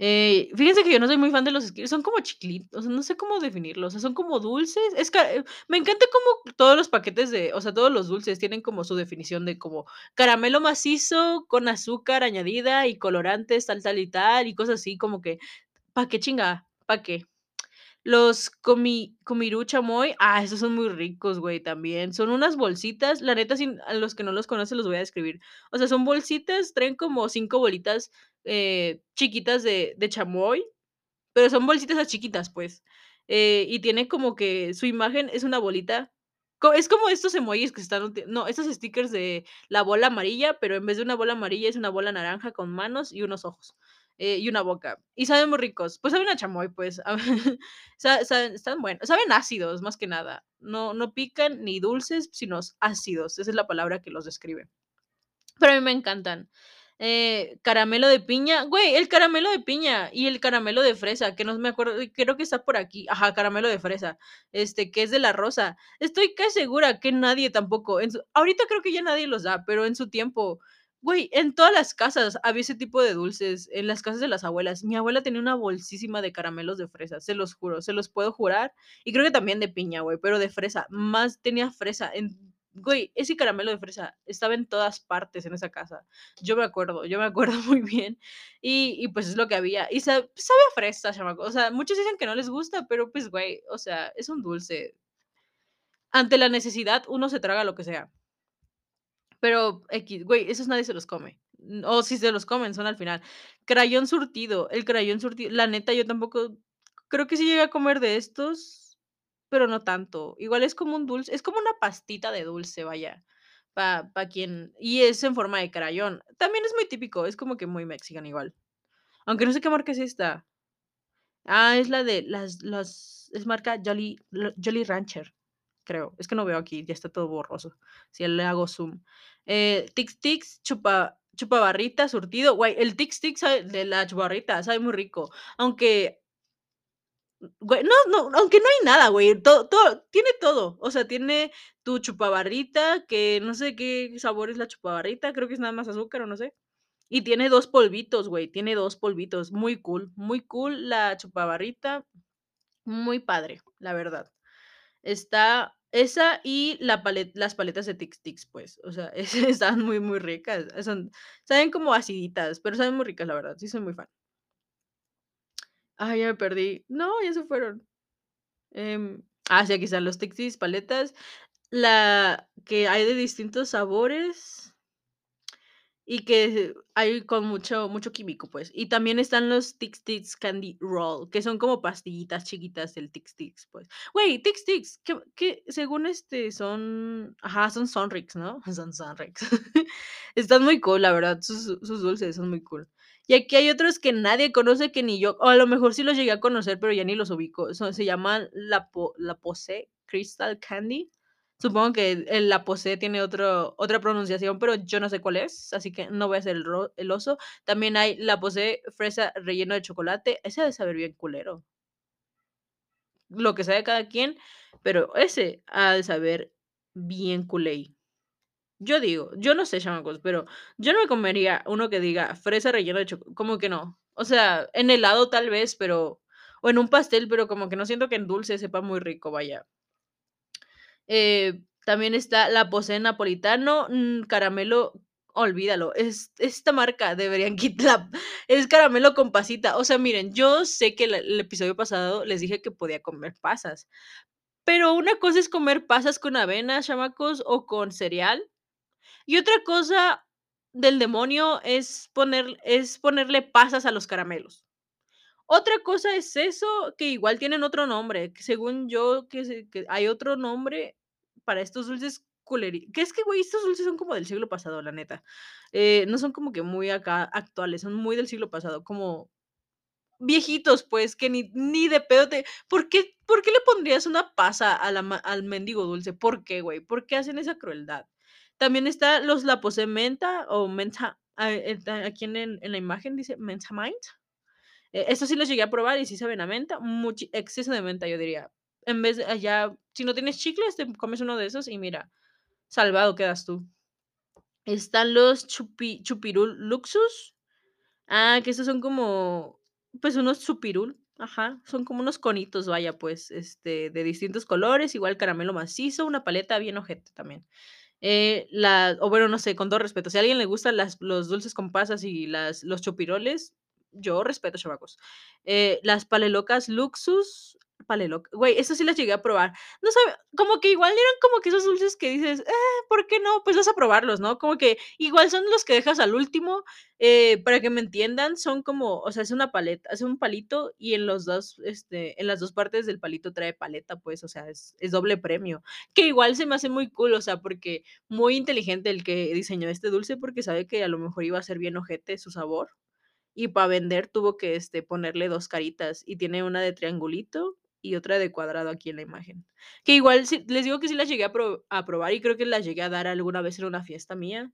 Eh, fíjense que yo no soy muy fan de los Skittles, son como chiclitos, no sé cómo definirlos, o sea, son como dulces. Es ca- eh, me encanta como todos los paquetes de, o sea, todos los dulces tienen como su definición de como caramelo macizo con azúcar añadida y colorantes, tal, tal y tal, y cosas así, como que, ¿pa' qué chinga? ¿Pa' qué? Los comi Comirú chamoy, ah, esos son muy ricos, güey, también. Son unas bolsitas, la neta, sin a los que no los conocen los voy a describir. O sea, son bolsitas, traen como 5 bolitas, eh, chiquitas de de chamoy, pero son bolsitas así chiquitas, pues. Eh, y tiene como que su imagen es una bolita. Es como estos emojis que están no, estos stickers de la bola amarilla, pero en vez de una bola amarilla es una bola naranja con manos y unos ojos, eh, y una boca. Y saben muy ricos. Pues saben a chamoy, pues. (laughs) Sa saben están buenos. Saben ácidos, más que nada. No no pican ni dulces, sino ácidos. Esa es la palabra que los describe. Pero a mí me encantan. Eh, caramelo de piña, güey, el caramelo de piña y el caramelo de fresa, que no me acuerdo, creo que está por aquí. Ajá, caramelo de fresa, este, que es de la rosa. Estoy casi segura que nadie tampoco, en su- ahorita creo que ya nadie los da, pero en su tiempo, güey, en todas las casas había ese tipo de dulces, en las casas de las abuelas. Mi abuela tenía una bolsísima de caramelos de fresa, se los juro, se los puedo jurar. Y creo que también de piña, güey, pero de fresa, más tenía fresa en Güey, ese caramelo de fresa estaba en todas partes en esa casa. Yo me acuerdo, yo me acuerdo (laughs) muy bien. Y pues, es lo que había. Y sa sabe a fresa, chamaco. O sea, muchos dicen que no les gusta, pero, pues, güey, o sea, es un dulce. Ante la necesidad, uno se traga lo que sea. Pero güey, esos nadie se los come. O si se los comen, son al final. Crayón surtido, el crayón surtido, la neta, yo tampoco creo que sí llegué a comer de estos, pero no tanto. Igual es como un dulce, es como una pastita de dulce, vaya, para pa quien y es en forma de crayón. También es muy típico, es como que muy mexican igual. Aunque no sé qué marca es esta. Ah, es la de las las es marca Jolly Jolly Rancher, creo. Es que no veo aquí, ya está todo borroso. Si le hago zoom. Eh, Tix Tix, chupa chupabarrita surtido. Güey, el Tix Tix de la chupabarrita sabe muy rico. Aunque, güey, no no, aunque no hay nada, güey, todo todo tiene todo. O sea, tiene tu chupabarrita, que no sé qué sabor es la chupabarrita, creo que es nada más azúcar o no sé. Y tiene 2 polvitos, güey, tiene 2 polvitos. Muy cool, muy cool la chupabarrita. Muy padre, la verdad. Está esa y las paletas de Tix Tix, pues, o sea, (laughs) están muy, muy ricas, son saben como aciditas, pero saben muy ricas, la verdad, sí soy muy fan. Ay, ya me perdí. No, ya se fueron. Em, ah, sí, aquí están los Tix Tix paletas, la que hay de distintos sabores. Y que hay con mucho mucho químico, pues. Y también están los Tix Tix Candy Roll, que son como pastillitas chiquitas del Tix Tix, pues. Güey, Tix Tix, que que según, este, son ajá, son Sonrix, ¿no? (laughs) Son Sonrix. (laughs) Están muy cool, la verdad, sus sus dulces son muy cool. Y aquí hay otros que nadie conoce, que ni yo, o a lo mejor sí los llegué a conocer, pero ya ni los ubico. Se llaman La Po La Posé Crystal Candy. Supongo que el la posee tiene otro otra pronunciación, pero yo no sé cuál es, así que no voy a ser el ro el oso. También hay la posee fresa relleno de chocolate, ese de saber bien culero. Lo que sabe cada quien, pero ese ha de saber bien culé. Yo digo, yo no sé, chamacos, pero yo no me comería uno que diga fresa relleno de choco ¿cómo que no? O sea, en helado tal vez, pero o en un pastel, pero como que no siento que en dulce sepa muy rico, vaya. Eh, también está la Posee napolitano, mm, caramelo, olvídalo, es esta marca deberían (laughs) quitar es caramelo con pasita. O sea, miren, yo sé que el el episodio pasado les dije que podía comer pasas, pero una cosa es comer pasas con avena, chamacos, o con cereal, y otra cosa del demonio es poner es ponerle pasas a los caramelos. Otra cosa es eso, que igual tienen otro nombre, que según yo, que que hay otro nombre para estos dulces culeri que es que, güey, estos dulces son como del siglo pasado, la neta. Eh, no son como que muy acá actuales, son muy del siglo pasado, como viejitos, pues, que ni ni de pedo te ¿por qué por qué le pondrías una pasa a la al mendigo dulce? ¿Por qué, güey? ¿Por qué hacen esa crueldad? También está los La Posee menta o menta ah, eh, aquí en en la imagen dice Menta Mind. Eh, estos sí los llegué a probar y sí saben a menta, muchi exceso de menta, yo diría. En vez de allá, si no tienes chicles, te comes uno de esos y mira, salvado quedas tú. Están los chupi Chupirul Luxus. Ah, que estos son como, pues, unos chupirul, ajá, son como unos conitos, vaya, pues, este, de distintos colores, igual caramelo macizo, una paleta bien ojete también. Eh, la o bueno, no sé, con todo respeto, si a alguien le gustan las los dulces con pasas y las los chupiroles, yo respeto, chamacos. Eh, las palelocas Luxus, paleloc güey, esas sí las llegué a probar. No sabe como que igual eran como que esos dulces que dices: "Eh, ¿por qué no?". Pues vas a probarlos, ¿no? Como que igual son los que dejas al último, eh, para que me entiendan, son como, o sea, es una paleta, es un palito y en los 2, este, en las 2 partes del palito trae paleta, pues, o sea, es es doble premio. Que igual se me hace muy cool, o sea, porque muy inteligente el que diseñó este dulce, porque sabe que a lo mejor iba a ser bien ojete su sabor, y para vender tuvo que, este, ponerle 2 caritas, y tiene una de triangulito y otra de cuadrado aquí en la imagen. Que igual sí les digo que sí las llegué a pro a probar y creo que las llegué a dar alguna vez en una fiesta mía,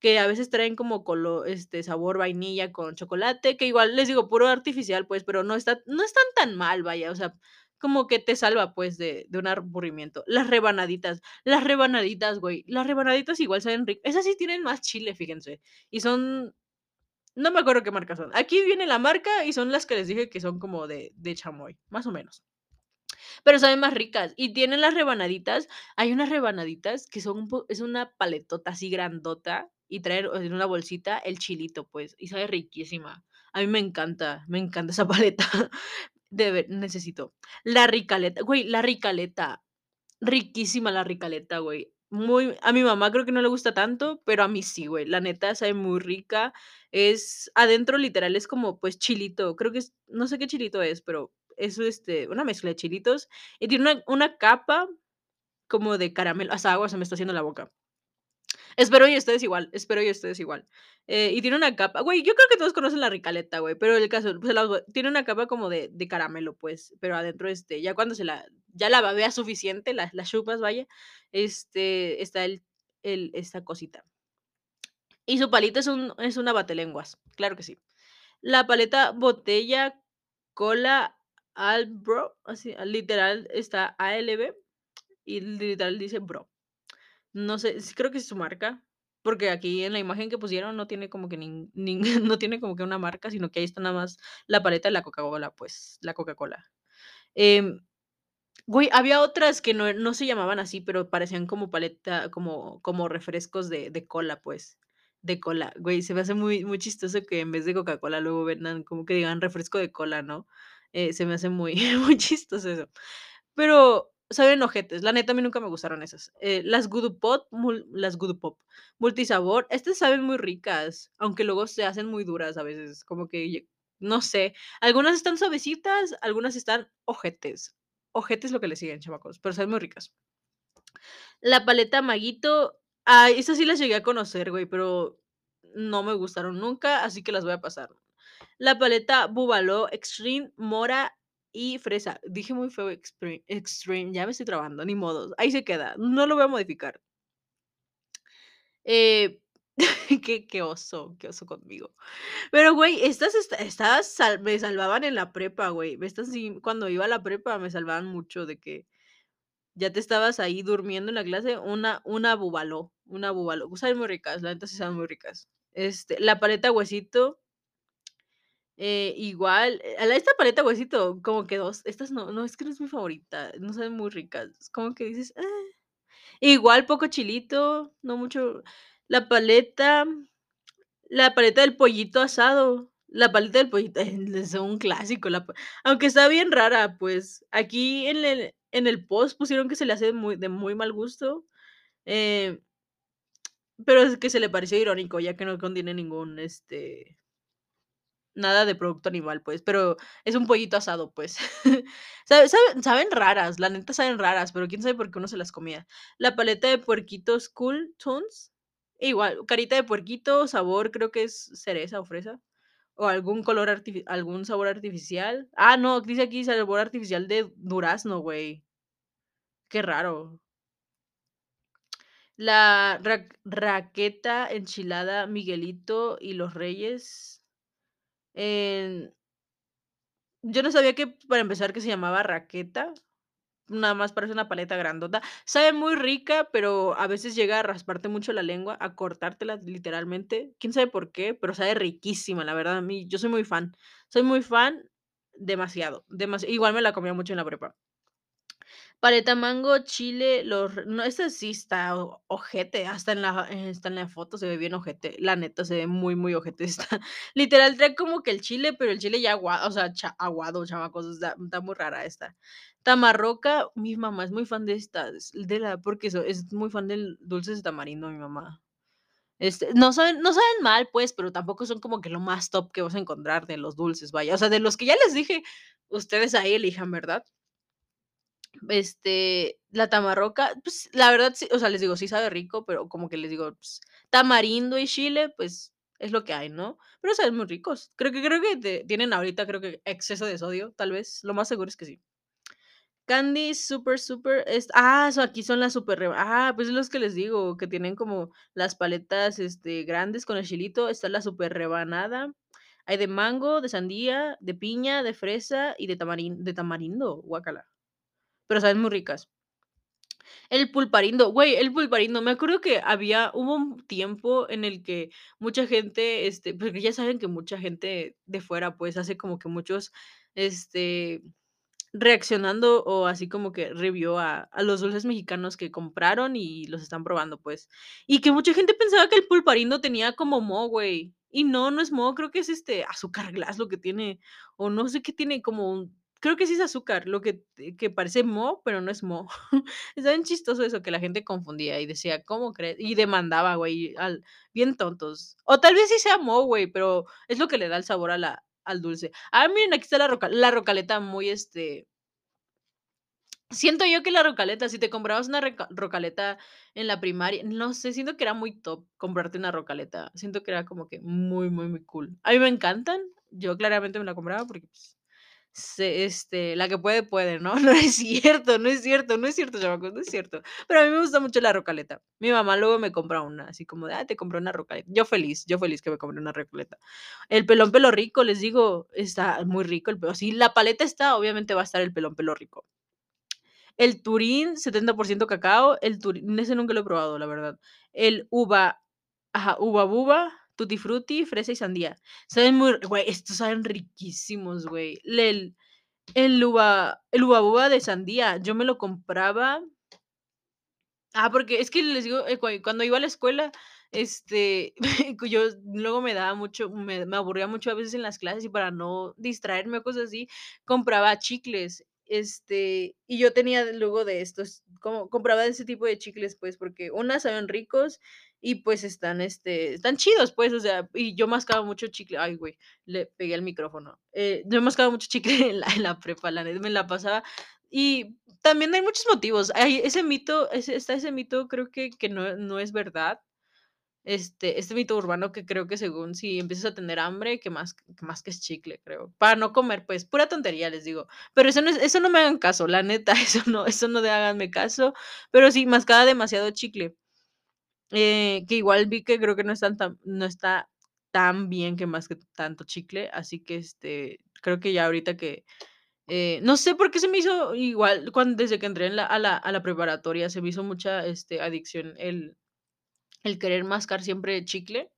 que a veces traen como colo este, sabor vainilla con chocolate, que igual les digo, puro artificial, pues, pero no está no están tan mal, vaya, o sea, como que te salva, pues, de de un aburrimiento. Las rebanaditas, las rebanaditas, güey, las rebanaditas igual saben ri esas sí tienen más chile, fíjense, y son no me acuerdo qué marca son. Aquí viene la marca y son las que les dije que son como de de chamoy, más o menos. Pero saben más ricas y tienen las rebanaditas. Hay unas rebanaditas que son es una paletota así grandota y trae en una bolsita el chilito, pues, y sabe riquísima. A mí me encanta, me encanta esa (laughs) paleta. De necesito. La Ricaleta, güey, la Ricaleta, riquísima la Ricaleta, güey. Muy a mi mamá creo que no le gusta tanto, pero a mí sí, güey. La neta sabe muy rica. Es adentro literal es como, pues, chilito. Creo que es no sé qué chilito es, pero es, este, una mezcla de chilitos y tiene una una capa como de caramelo hasta agua se me está haciendo en la boca. Espero y ustedes igual, espero y ustedes igual. Eh, y tiene una capa güey, yo creo que todos conocen la Ricaleta, güey, pero el caso, las voy tiene una capa como de de caramelo, pues, pero adentro, este, ya cuando se la ya la babeas suficiente, la la chupas, vaya, este, está el el esta cosita. Y su palito es un es una batelenguas, claro que sí. La paleta botella cola Albro, así, literal está ALB y literal dice Bro. No sé, creo que es su marca, porque aquí en la imagen que pusieron no tiene como que (laughs) nin no tiene como que una marca, sino que ahí está nada más la paleta de la Coca-Cola, pues, la Coca-Cola. Em, güey, había otras que no no se llamaban así, pero parecían como paleta como como refrescos de de cola, pues, de cola. Güey, se me hace muy muy chistoso que en vez de Coca-Cola luego vendan como que digan refresco de cola, ¿no? Eh, se me hace muy (laughs) muy chistoso eso. Pero saben ojetes, la neta a mí nunca me gustaron esas. Eh, las Good Pot mul las Good Pop multisabor, estas saben muy ricas, aunque luego se hacen muy duras a veces, como que no sé, algunas están suavecitas, algunas están ojetes. Ojetes lo que le siguen, chamacos, pero saben muy ricas. La paleta Maguito, ay, esas sí las llegué a conocer, güey, pero no me gustaron nunca, así que las voy a pasar. La paleta Bubalow Extreme mora y fresa. Dije muy feo expre extreme, ya me estoy trabando, ni modo, ahí se queda, no lo voy a modificar. Eh, (laughs) qué qué oso, qué oso conmigo. Pero, güey, estas esta estas sal me salvaban en la prepa, güey. Estas cuando iba a la prepa me salvaban mucho de que ya te estabas ahí durmiendo en la clase, una una Bubalow, una Bubalow. Saben muy ricas, la neta sí saben muy ricas. Este, la paleta Huesito eh, igual, a la esta paleta Huesito, como que 2, estas no no, es que no es mi favorita, no saben muy ricas, como que dices: "Ah". Igual poco chilito, no mucho la paleta la paleta del pollito asado, la paleta del pollito, (laughs) es un clásico, aunque está bien rara, pues, aquí en el en el post pusieron que se le hace muy de muy mal gusto, eh pero es que se le pareció irónico, ya que no contiene ningún, este nada de producto animal, pues, pero es un pollito asado, pues. (laughs) Sabe saben saben raras, la neta saben raras, pero quién sabe por qué uno se las comía. La paleta de puerquitos Cool Toons, igual, carita de puerquito, sabor creo que es cereza o fresa, o algún color artifi algún sabor artificial. Ah, no, dice aquí sabor artificial de durazno, güey. Qué raro. La ra raqueta, enchilada, Miguelito y los Reyes. Yo no sabía que, para empezar, que se llamaba raqueta. Nada más parece una paleta grandota. Sabe muy rica, pero a veces llega a rasparte mucho la lengua, a cortártela literalmente. Quién sabe por qué, pero sabe riquísima, la verdad. A mí, yo soy muy fan. Soy muy fan, demasiado, demasi igual me la comía mucho en la prepa. Paleta mango, chile, los no, ese sí está ojete, hasta en la eh, hasta en la foto se ve bien ojete. La neta, se ve muy, muy ojete. (laughs) Está literal, trae como que el chile, pero el chile ya agua o sea, aguado, chamacos, está está muy rara esta. Tamarroca, mi mamá es muy fan de estas, de la porque es muy fan del dulces de tamarindo, mi mamá. Este, no saben no saben mal, pues, pero tampoco son como que lo más top que vas a encontrar de los dulces, vaya. O sea, de los que ya les dije, ustedes ahí elijan, ¿verdad? Este, la tamarroca, pues, la verdad sí, o sea, les digo, sí sabe rico, pero como que les digo, pues, tamarindo y chile, pues, es lo que hay, ¿no? Pero saben muy ricos. Creo que creo que te tienen ahorita, creo que exceso de sodio, tal vez, lo más seguro es que sí. Candy Super Super es ah, so aquí son las super ah, pues, es los que les digo, que tienen como las paletas, este, grandes con el chilito, está la super rebanada. Hay de mango, de sandía, de piña, de fresa y de tamarin de tamarindo, guácala. Pero saben muy ricas. El pulparindo, güey, el pulparindo, me acuerdo que había hubo un tiempo en el que mucha gente, este, porque ya saben que mucha gente de fuera, pues, hace como que muchos, este, reaccionando o así como que review a los dulces mexicanos que compraron y los están probando, pues. Y que mucha gente pensaba que el pulparindo tenía como moho, güey. Y no, no es moho, creo que es, este, azúcar glas lo que tiene, o no sé qué tiene, como un creo que sí es azúcar, lo que t que parece moho, pero no es moho. (laughs) Está bien chistoso eso, que la gente confundía y decía: "¿Cómo crees?". Y demandaba, güey, al bien tontos. O tal vez sí sea moho, güey, pero es lo que le da el sabor a la al dulce. Ah, miren, aquí está la roca la rocaleta muy, este siento yo que la rocaleta, si te comprabas una rocaleta en la primaria, no sé, siento que era muy top comprarte una rocaleta. Siento que era como que muy, muy, muy cool. A mí me encantan, yo claramente me la compraba porque, pues, este, la que puede, puede, ¿no? (laughs) No es cierto, no es cierto, no es cierto, chamacos, no es cierto. Pero a mí me gusta mucho la rocaleta. Mi mamá luego me compra una, así como de: "Ah, te compré una rocaleta". Yo feliz, yo feliz que me compré una rocaleta. El pelón pelo rico, les digo, está muy rico el pe si la paleta está, obviamente va a estar el pelón pelo rico. El Turín, 70% cacao, el Turín ese nunca lo he probado, la verdad. El Uva ajá, Uva Buba, Tutti Frutti, fresa y sandía. Saben muy güey, estos saben riquísimos, güey. Lel el Uva el Uva Buba de sandía, yo me lo compraba Ah, porque es que les digo, eh, cua cuando iba a la escuela, este, (laughs) yo luego me daba mucho me me aburría mucho a veces en las clases y para no distraerme o cosas así, compraba chicles, este, y yo tenía luego de estos, como compraba ese tipo de chicles, pues, porque una, saben ricos y, pues, están, este, están chidos, pues, o sea, y yo mascaba mucho chicle ay, güey, le pegué al micrófono. Eh, yo mascaba mucho chicle (laughs) en la en la prepa, la me la pasaba y también hay muchos motivos. Hay ese mito, ese está ese mito, creo que que no no es verdad. Este este mito urbano que creo que según si empiezas a tener hambre, que más que masques chicle, creo. Para no comer, pues, pura tontería, les digo. Pero eso no es eso no me hagan caso, la neta, (laughs) eso no eso no de háganme caso, pero sí, mascaba demasiado chicle. Eh, que igual vi que creo que no están tan no está tan bien que masque tanto chicle, así que, este, creo que ya ahorita que, eh, no sé por qué se me hizo igual cuan desde que entré en la a la a la preparatoria, se me hizo mucha, este, adicción el el querer mascar siempre chicle.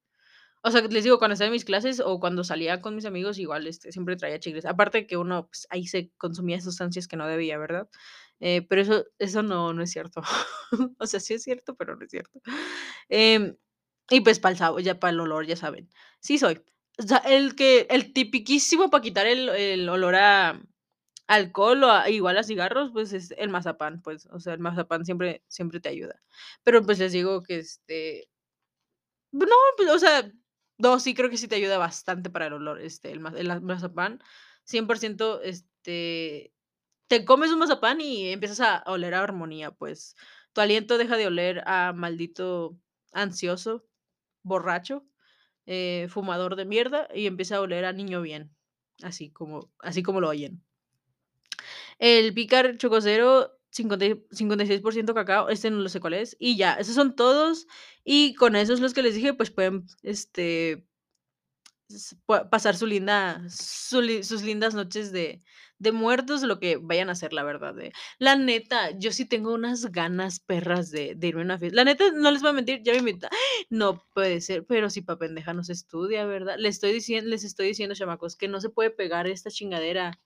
O sea, les digo, cuando estaba en mis clases o cuando salía con mis amigos, igual, este, siempre traía chicles. Aparte que uno, pues, ahí se consumía sustancias que no debía, ¿verdad? Eh, pero eso eso no no es cierto. (laughs) O sea, sí es cierto, pero no es cierto. Em, y pues para el sabo ya para el olor, ya saben. Sí soy. El que el tipiquísimo para quitar el el olor a alcohol o igual a cigarros, pues, es el mazapán, pues, o sea, el mazapán siempre siempre te ayuda. Pero, pues, les digo que, este no, pues, o sea, no, sí creo que sí te ayuda bastante para el olor, este, el el mazapán, 100%, este, te comes un mazapán y empiezas a oler a armonía, pues, tu aliento deja de oler a maldito ansioso, borracho, eh, fumador de mierda y empieza a oler a niño bien, así como así como lo oyen. El Pícar Choco Zero 50 y 56% cacao, este no lo sé cuál es, y ya, esos son todos, y con esos los que les dije, pues pueden, este pasar su linda su li sus lindas noches de de muertos, lo que vayan a hacer, la verdad. La neta, yo sí tengo unas ganas perras de de irme a una fiesta. La neta, no les voy a mentir, ya me invita (gasps) no puede ser, pero si pa' pendeja no se estudia, ¿verdad? Le estoy dicien les estoy diciendo, chamacos, que no se puede pegar esta chingadera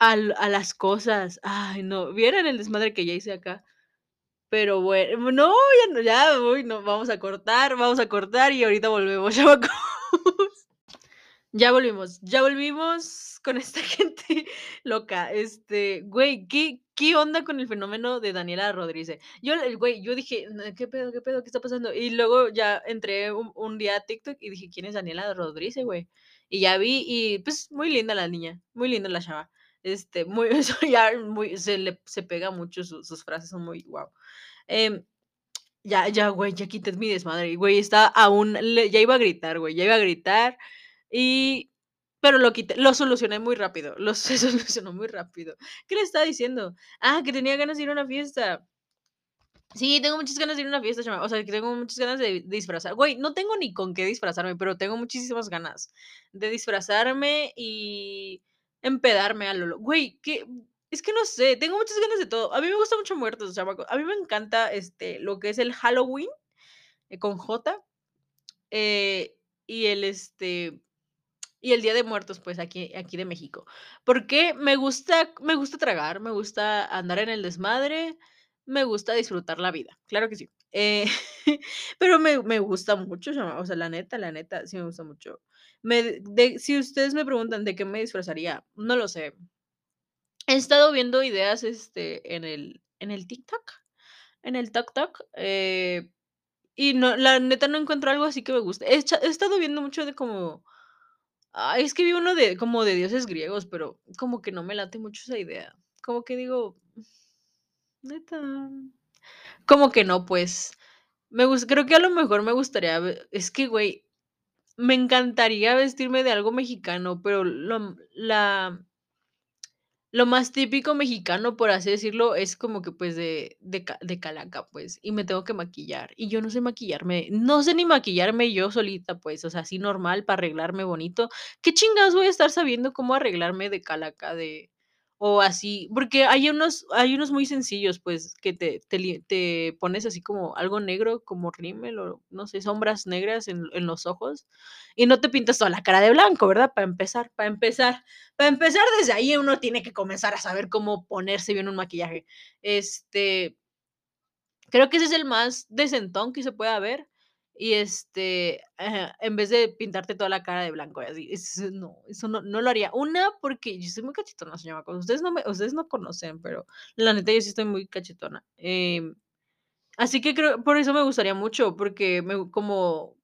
al a las cosas. Ay, no, vieran el desmadre que ya hice acá. Pero bue no, ya ya, uy, no, vamos a cortar, vamos a cortar y ahorita volvemos, (laughs) chamacos. Ya volvimos, ya volvimos con esta (laughs) gente loca. Este, güey, ¿qué qué onda con el fenómeno de Daniela Rodríguez? Yo, el güey, yo dije: "N ¿qué pedo, qué pedo, qué está pasando?". Y luego ya entré un un día a TikTok y dije: "¿Quién es Daniela Rodríguez, güey?". Y ya vi y, pues, muy linda la niña, muy linda la chava. Este, muy (laughs) eso ya muy se le se pega mucho, sus frases son muy guau. Em, ya ya, güey, ya quité mi desmadre. Güey, estaba aún le ya iba a gritar, güey, ya iba a gritar, y pero lo quité, lo solucioné muy rápido, lo (laughs) se solucionó muy rápido. ¿Qué le estaba diciendo? Ah, que tenía ganas de ir a una fiesta. Sí, tengo muchas ganas de ir a una fiesta, chama o sea, que tengo muchas ganas de disfrazar güey, no tengo ni con qué disfrazarme, pero tengo muchísimas ganas de disfrazarme y empedarme a lo lo güey, que es que no sé, tengo muchas ganas de todo. A mí me gusta mucho Muertos, chamaco. A mí me encanta, este, lo que es el Halloween, eh, con J, eh, y el, este, y el Día de Muertos, pues, aquí aquí de México. ¿Por qué? Me gusta me gusta tragar, me gusta andar en el desmadre, me gusta disfrutar la vida, claro que sí. Eh, (laughs) pero me me gusta mucho, o sea, la neta, la neta, sí me gusta mucho. Me de si ustedes me preguntan de qué me disfrazaría, no lo sé. He estado viendo ideas, este, en el en el TikTok, en el TokTok, eh, y no, la neta no encuentro algo así que me guste. He estado viendo mucho de como ay, es que vi uno de como de dioses griegos, pero como que no me late mucho esa idea. Como que digo, neta, como que no, pues. Me creo que a lo mejor me gustaría es que, güey, me encantaría vestirme de algo mexicano, pero lo la lo más típico mexicano, por así decirlo, es como que, pues, de de de calaca, pues, y me tengo que maquillar, y yo no sé maquillarme, no sé ni maquillarme yo solita, pues, o sea, así normal para arreglarme bonito. ¿Qué chingados voy a estar sabiendo cómo arreglarme de calaca de o así? Porque hay unos hay unos muy sencillos, pues, que te te pones así como algo negro, como rímel o no sé, sombras negras en en los ojos, y no te pintas toda la cara de blanco, ¿verdad? Para empezar, para empezar. Para empezar, desde ahí uno tiene que comenzar a saber cómo ponerse bien un maquillaje. Este creo que ese es el más decentón que se pueda ver, y, este, en vez de pintarte toda la cara de blanco así, no, eso no no lo haría. Una, porque yo soy muy cachetona, chamacos, ustedes no me ustedes no conocen, pero la neta yo sí estoy muy cachetona. Em, así que creo por eso me gustaría mucho, porque me como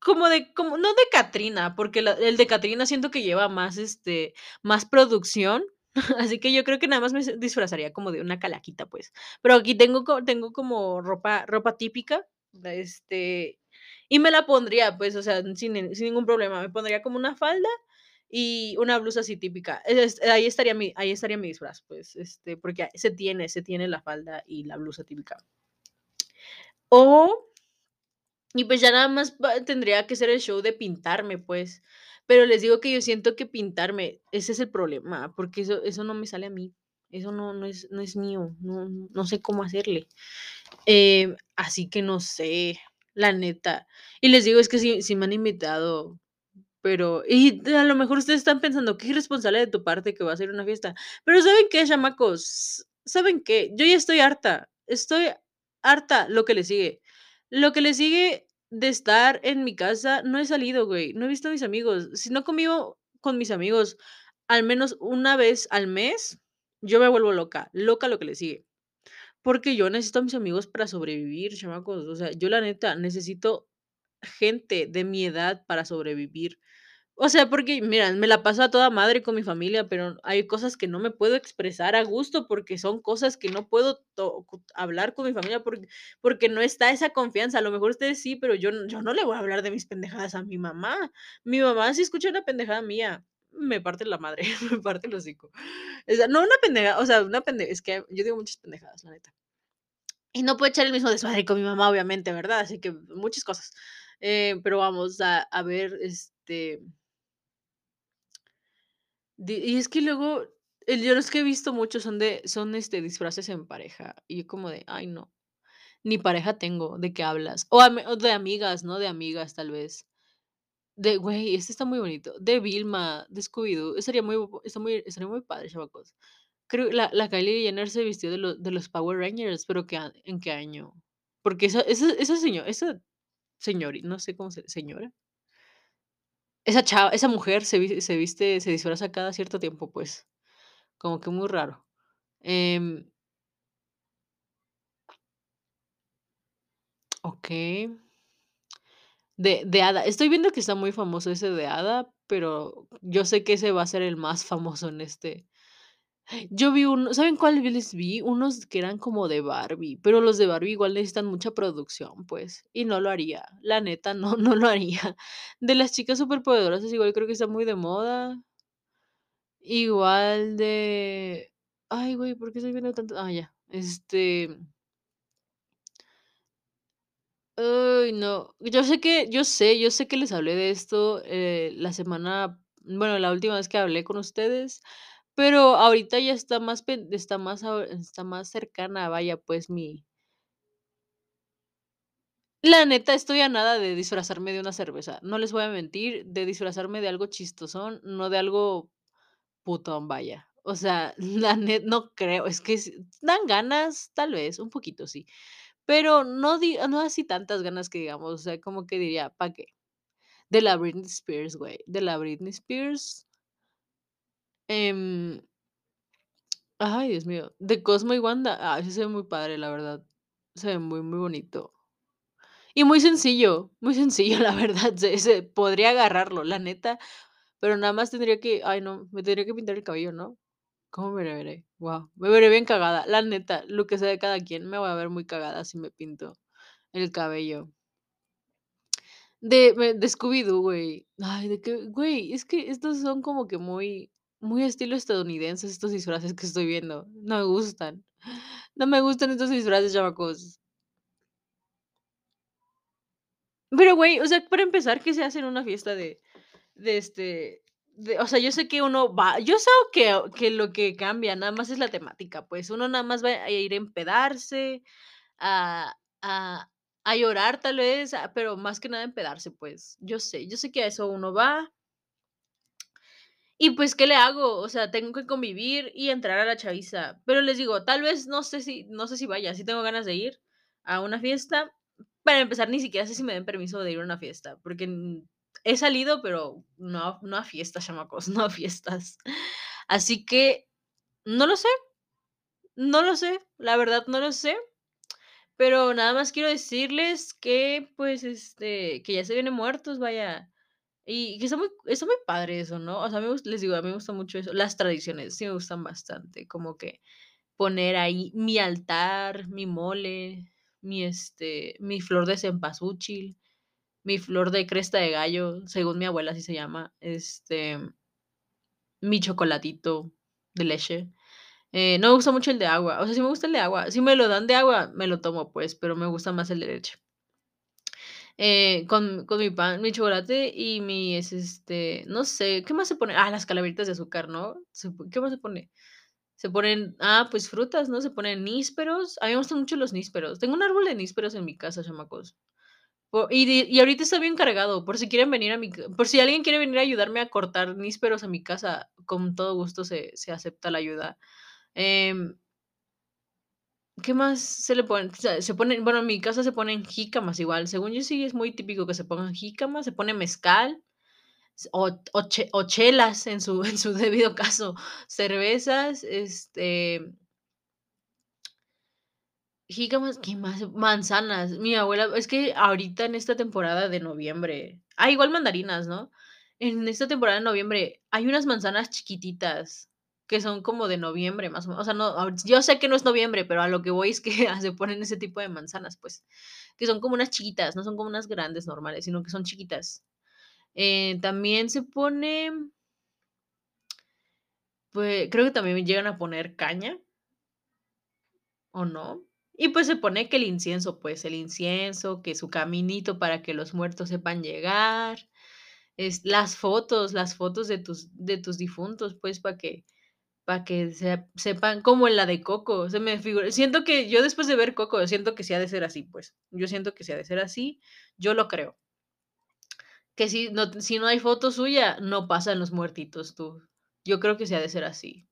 como de como no de Catrina, porque el de Catrina siento que lleva más, este, más producción, (laughs) así que yo creo que nada más me disfrazaría como de una calaquita, pues. Pero aquí tengo tengo como ropa ropa típica, este, y me la pondría, pues, o sea, sin sin ningún problema. Me pondría como una falda y una blusa así típica. Ahí estaría mi ahí estaría mi disfraz, pues, este, porque se tiene se tiene la falda y la blusa típica. O y pues ya nada más tendría que ser el show de pintarme, pues, pero les digo que yo siento que pintarme, ese es el problema, porque eso eso no me sale a mí, eso no no es no es mío, no no sé cómo hacerle. Em, así que no sé, la neta. Y les digo, es que sí me han invitado, pero y a lo mejor ustedes están pensando: "Qué irresponsable de tu parte que vas a a una fiesta". Pero, ¿saben qué, chamacos? ¿Saben qué? Yo ya estoy harta, estoy harta, lo que le sigue. Lo que le sigue de estar en mi casa, no he salido, güey, no he visto a mis amigos. Si no convivo con mis amigos al menos una vez al mes, yo me vuelvo loca, loca lo que le sigue. Porque yo necesito a mis amigos para sobrevivir, chamacos. O sea, yo la neta necesito gente de mi edad para sobrevivir. O sea, porque mira, me la paso a toda madre con mi familia, pero hay cosas que no me puedo expresar a gusto, porque son cosas que no puedo hablar con mi familia, porque porque no está esa confianza. A lo mejor ustedes sí, pero yo yo no le voy a hablar de mis pendejadas a mi mamá. Mi mamá, si escucha una pendejada mía, me parte la madre, (laughs) me parte el hocico. O no una pendeja, o sea, una pendeja, es que yo digo muchas pendejadas, la neta. Y no puedo echar el mismo desmadre con mi mamá, obviamente, ¿verdad? Así que muchas cosas. Eh, pero vamos a, a ver, este. y es que luego, el, yo los que he visto muchos son de, son este disfraces en pareja. Y yo como de, ay no, ni pareja tengo, ¿de qué hablas? O, ami- o de amigas, ¿no? De amigas, tal vez. De, güey, este está muy bonito. De Vilma, de Scooby-Doo. Estaría muy, está muy, estaría muy padre, chavacos. Creo la, la Kylie Jenner se vistió de, lo- de los Power Rangers, pero ¿qué, ¿en qué año? Porque esa, esa, esa señora, esa señora, no sé cómo se, señora. Esa chava, esa mujer se, se viste, se disfraza cada cierto tiempo, pues. Como que muy raro. Em, ok. De, de Hada. Estoy viendo que está muy famoso ese de Hada, pero yo sé que ese va a ser el más famoso en este. Yo vi uno, ¿saben cuáles vi? Unos que eran como de Barbie, pero los de Barbie igual necesitan mucha producción, pues, y no lo haría. La neta, no, (laughs) no lo haría. De las chicas superpoderosas, igual creo que está muy de moda. Igual de. Ay, güey, ¿por qué estoy viendo tanto? Ah, ya. Este. Ay, no. Yo sé que, yo sé, yo sé que les hablé de esto eh, la semana, bueno, la última vez que hablé con ustedes, pero ahorita ya está más, está más, está más cercana, vaya, pues mi. La neta, estoy a nada de disfrazarme de una cerveza. No les voy a mentir, de disfrazarme de algo chistosón, no de algo putón, vaya. O sea, (laughs) la net, no creo, es que dan ganas, tal vez, un poquito sí, pero no, no así tantas ganas que digamos, o sea, como que diría, ¿para qué? De la Britney Spears, güey. De la Britney Spears. em, ay, Dios mío. De Cosmo y Wanda. Ah, ese se ve muy padre, la verdad. Se ve muy, muy bonito. Y muy sencillo. Muy sencillo, (laughs) la verdad. Se- podría agarrarlo, la neta. Pero nada más tendría que. Ay, no. Me tendría que pintar el cabello, ¿no? ¿Cómo me veré? Wow. Me veré bien cagada. La neta. Lo que sea de cada quien. Me voy a ver muy cagada si me pinto el cabello. De de Scooby-Doo, güey. Ay, de que, güey, es que estos son como que muy muy estilo estadounidenses, estos disfraces que estoy viendo. No me gustan. No me gustan estos disfraces, chamacos. Pero, güey, o sea, para empezar, ¿qué se hace en una fiesta de de, este, de o sea, yo sé que uno va yo sé que que lo que cambia nada más es la temática, pues, uno nada más va a ir a empedarse, a a a llorar tal vez, ah, pero más que nada empedarse, pues. Yo sé, yo sé que a eso uno va Y pues, ¿qué le hago? O sea, tengo que convivir y entrar a la chaviza. Pero les digo, tal vez no sé si no sé si vaya, sí tengo ganas de ir a una fiesta. Para empezar, ni siquiera sé si me den permiso de ir a una fiesta, porque, he salido, pero no no a fiestas, chamacos, (laughs) no a fiestas. Así que, no lo sé, no lo sé, la verdad no lo sé, pero nada más quiero decirles que, pues, este, que ya se vienen muertos, vaya. Y que está muy está muy padre eso, ¿no? O sea, me les digo, a mí me gusta mucho eso. Las tradiciones sí me gustan bastante, como que poner ahí mi altar, mi mole, mi, este, mi flor de cempasúchil, mi flor de cresta de gallo, según mi abuela así se llama, este, mi chocolatito de leche. Eh, no me gusta mucho el de agua, o sea, sí me gusta el de agua. Si me lo dan de agua, me lo tomo, pues, pero me gusta más el de leche. Eh, con con mi pan, mi chocolate y mi es este, no sé, ¿qué más se pone? Ah, las calaveritas de azúcar, ¿no? ¿qué más se pone? Se ponen, ah, pues frutas, ¿no? Se ponen nísperos. A mí me gustan mucho los nísperos. Tengo un árbol de nísperos en mi casa, chamacos. Y y ahorita está bien cargado, por si quieren venir a mi por si alguien quiere venir a ayudarme a cortar nísperos a mi casa, con todo gusto se se acepta la ayuda. Em, ¿qué más se le pone? Se ponen, bueno, en mi casa se ponen jícamas igual. Según yo, sí es muy típico que se pongan jícamas, se pone mezcal, o o chelas en su (laughs) en su debido caso, cervezas, este, ¿qué más? Manzanas. Mi abuela es que ahorita en esta temporada de noviembre ah, igual mandarinas, ¿no? En esta temporada de noviembre hay unas manzanas chiquititas que son como de noviembre, más o menos. O sea, no, yo sé que no es noviembre, pero a lo que voy es que (laughs) se ponen ese tipo de manzanas, pues, que son como unas chiquitas, no son como unas grandes normales, sino que son chiquitas. Eh, también se pone Pue creo que también llegan a poner caña. ¿O no? Y, pues, se pone que el incienso, pues, el incienso, que su caminito para que los muertos sepan llegar, es las fotos las fotos de tus de tus difuntos, pues, para que para que se sepan como en la de Coco, se me figura siento que yo después de ver Coco, siento que sí ha de ser así, pues, yo siento que sí ha de ser así, yo lo creo. Que si no si no hay foto suya, no pasan los muertitos, tú. Yo creo que sí ha de ser así.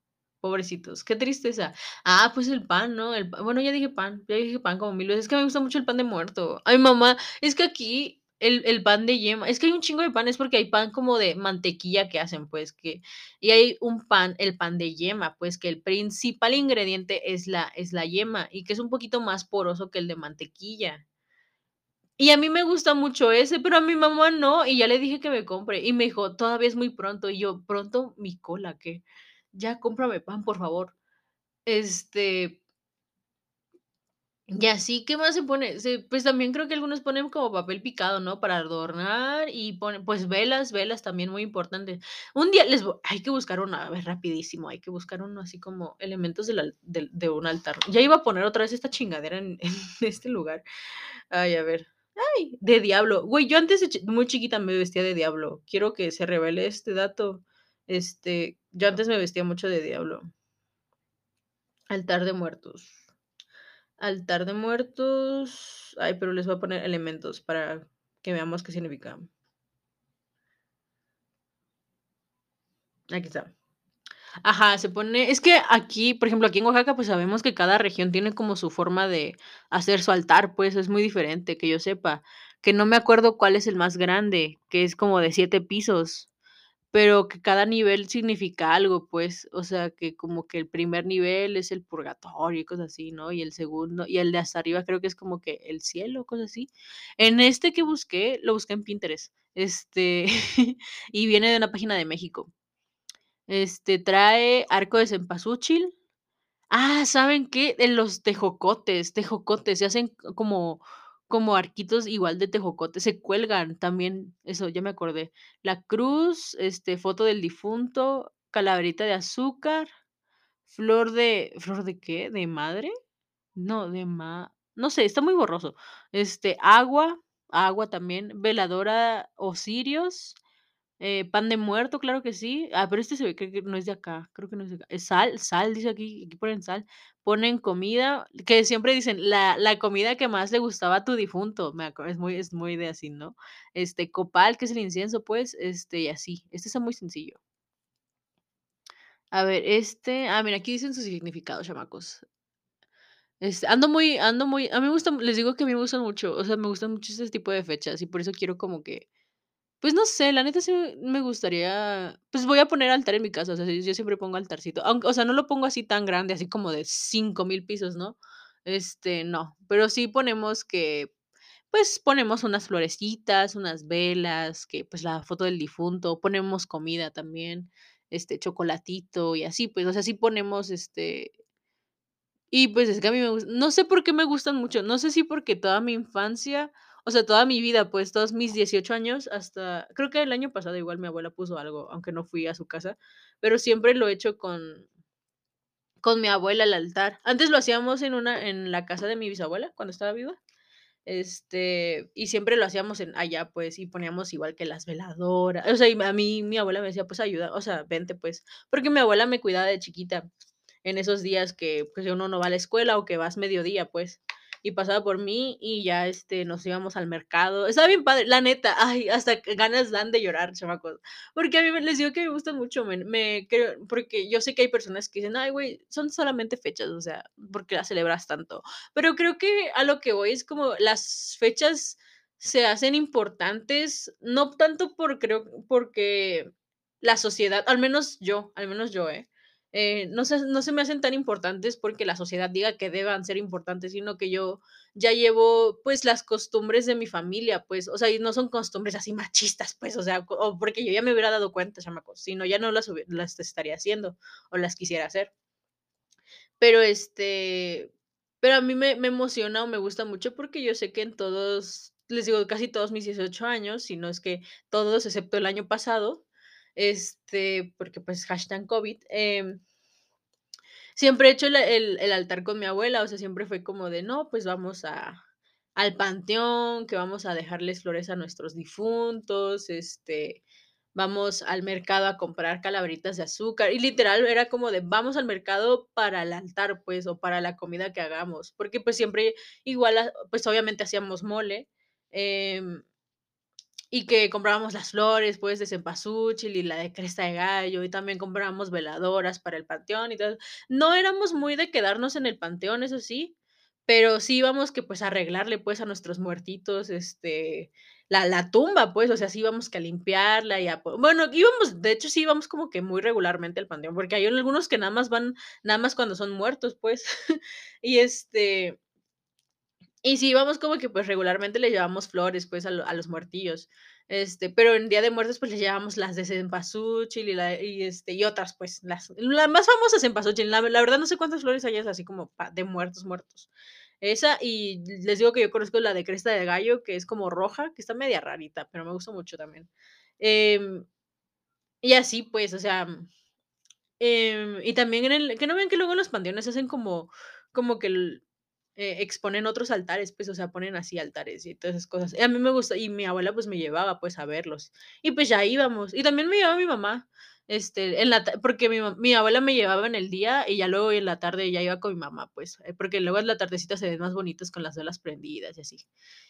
Pobrecitos, qué tristeza. Ah, pues el pan, ¿no? El pa bueno, ya dije pan, ya dije pan como 1000 veces. Es que me gusta mucho el pan de muerto. Ay, mamá, es que aquí el el pan de yema es que hay un chingo de panes, porque hay pan como de mantequilla que hacen, pues, que y hay un pan, el pan de yema, pues, que el principal ingrediente es la es la yema, y que es un poquito más poroso que el de mantequilla. Y a mí me gusta mucho ese, pero a mi mamá no, y ya le dije que me compre, y me dijo: "Todavía es muy pronto", y yo: "¿Pronto mi cola qué? Ya cómprame pan, por favor". Este y así, ¿qué más se pone? Se pues, también creo que algunos ponen como papel picado, ¿no? Para adornar y ponen, pues, velas velas también muy importante. Un día les hay que buscar uno, a ver, rapidísimo, hay que buscar uno así como elementos de un altar. Ya iba a poner otra vez esta chingadera en (laughs) en este lugar. Ay, a ver. ¡Ay! De diablo. Güey, yo antes muy chiquita me vestía de diablo. Quiero que se revele este dato. Este, yo antes me vestía mucho de diablo. Altar de muertos. Altar de muertos. Ay, pero les voy a poner elementos para que veamos qué significa. Aquí está. Ajá, se pone es que aquí, por ejemplo, aquí en Oaxaca, pues, sabemos que cada región tiene como su forma de hacer su altar, pues, es muy diferente, que yo sepa, que no me acuerdo cuál es el más grande, que es como de 7 pisos, pero que cada nivel significa algo, pues, o sea, que como que el primer nivel es el purgatorio y cosas así, ¿no? Y el segundo y el de hasta arriba creo que es como que el cielo, cosas así. En este que busqué, lo busqué en Pinterest, este, (laughs) y viene de una página de México. Este, trae arco de cempasúchil. Ah, ¿saben qué? Los tejocotes tejocotes, se hacen como como arquitos igual de tejocote, se cuelgan también, eso, ya me acordé. La cruz, este, foto del difunto, calaverita de azúcar, flor de ¿flor de qué? ¿De madre? No, de ma no sé, está muy borroso. Este, agua agua también, veladora o eh, pan de muerto, claro que sí. Ah, pero este se ve que no es de acá, creo que no es de acá. Es sal sal, dice aquí, aquí ponen sal. Ponen comida, que siempre dicen: "La la comida que más le gustaba a tu difunto", me acuerdo, es muy es muy de así, ¿no? Este, copal, que es el incienso, pues, este, y así. Este está muy sencillo. A ver, este, ah, mira, aquí dicen su significado, chamacos. Este, ando muy ando muy a mí me gusta, les digo que a mí me gustan mucho, o sea, me gustan mucho ese tipo de fechas, y por eso quiero como que, pues, no sé, la neta sí me gustaría, pues, voy a poner altar en mi casa, o sea, yo siempre pongo altarcito, aunque, o sea, no lo pongo así tan grande, así como de 5000 pisos, ¿no? Este, no, pero sí ponemos que, pues, ponemos unas florecitas, unas velas, que, pues, la foto del difunto, ponemos comida también, este, chocolatito y así, pues, o sea, sí ponemos, este y, pues, es que a mí me gus no sé por qué me gustan mucho, no sé si porque toda mi infancia, o sea, toda mi vida, pues, todos mis 18 años, hasta creo que el año pasado igual mi abuela puso algo, aunque no fui a su casa, pero siempre lo he hecho con con mi abuela el altar. Antes lo hacíamos en una en la casa de mi bisabuela, cuando estaba viva, este, y siempre lo hacíamos en allá, pues, y poníamos igual que las veladoras, o sea, y a mí mi abuela me decía: "Pues ayuda, o sea, vente, pues", porque mi abuela me cuidaba de chiquita, en esos días que, pues, uno no va a la escuela o que vas mediodía, pues, y pasaba por mí y ya, este, nos íbamos al mercado. Estaba bien padre, la neta, ay, hasta ganas dan de llorar, chamacos, porque a mí les digo que me gustan mucho, me creo porque yo sé que hay personas que dicen: "Ay, güey, son solamente fechas, o sea, ¿por qué las celebras tanto?". Pero creo que a lo que voy es como las fechas se hacen importantes, no tanto por creo porque la sociedad, al menos yo al menos yo, ¿eh? Eh, no se no se me hacen tan importantes porque la sociedad diga que deban ser importantes, sino que yo ya llevo, pues, las costumbres de mi familia, pues, o sea, y no son costumbres así machistas, pues, o sea, o porque yo ya me hubiera dado cuenta, chamacos, si no, ya no las las estaría haciendo o las quisiera hacer. Pero, este, pero a mí me me emociona o me gusta mucho porque yo sé que en todos, les digo, casi todos mis 18 años, si no es que todos, excepto el año pasado, este, porque, pues, hashtag COVID, em siempre he hecho el el altar con mi abuela, o sea, siempre fue como de: "No, pues vamos a al panteón, que vamos a dejarles flores a nuestros difuntos, este, vamos al mercado a comprar calaveritas de azúcar", y literal era como de: "Vamos al mercado para el altar, pues, o para la comida que hagamos", porque, pues, siempre igual, pues, obviamente hacíamos mole, em y que comprábamos las flores, pues, de cempasúchil y la de cresta de gallo, y también comprábamos veladoras para el panteón y todo. No éramos muy de quedarnos en el panteón, eso sí, pero sí íbamos que, pues, arreglarle, pues, a nuestros muertitos, este, la la tumba, pues, o sea, sí íbamos que a limpiarla y a bueno, íbamos, de hecho, sí íbamos como que muy regularmente al panteón, porque hay algunos que nada más van nada más cuando son muertos, pues, (laughs) y, este y sí íbamos como que, pues, regularmente le llevamos flores, pues, a lo a los muertillos, este, pero en Día de Muertos, pues, les llevábamos las de cempasúchil y la y, este, y otras, pues, las la más famosa es cempasúchil, la la verdad no sé cuántas flores hayas así como de muertos, muertos. Esa, y les digo que yo conozco la de cresta de gallo, que es como roja, que está media rarita, pero me gusta mucho también. Em, y así, pues, o sea, em, y también en el que no ven que luego en los panteones hacen como como que el eh, exponen otros altares, pues, o sea, ponen así altares y todas esas cosas. Y a mí me gusta, y mi abuela, pues, me llevaba, pues, a verlos. Y, pues, ya íbamos. Y también me llevaba mi mamá, este, en la porque mi mi abuela me llevaba en el día y ya luego en la tarde ya iba con mi mamá, pues, eh, porque luego en la tardecita se ven más bonitos con las velas prendidas y así.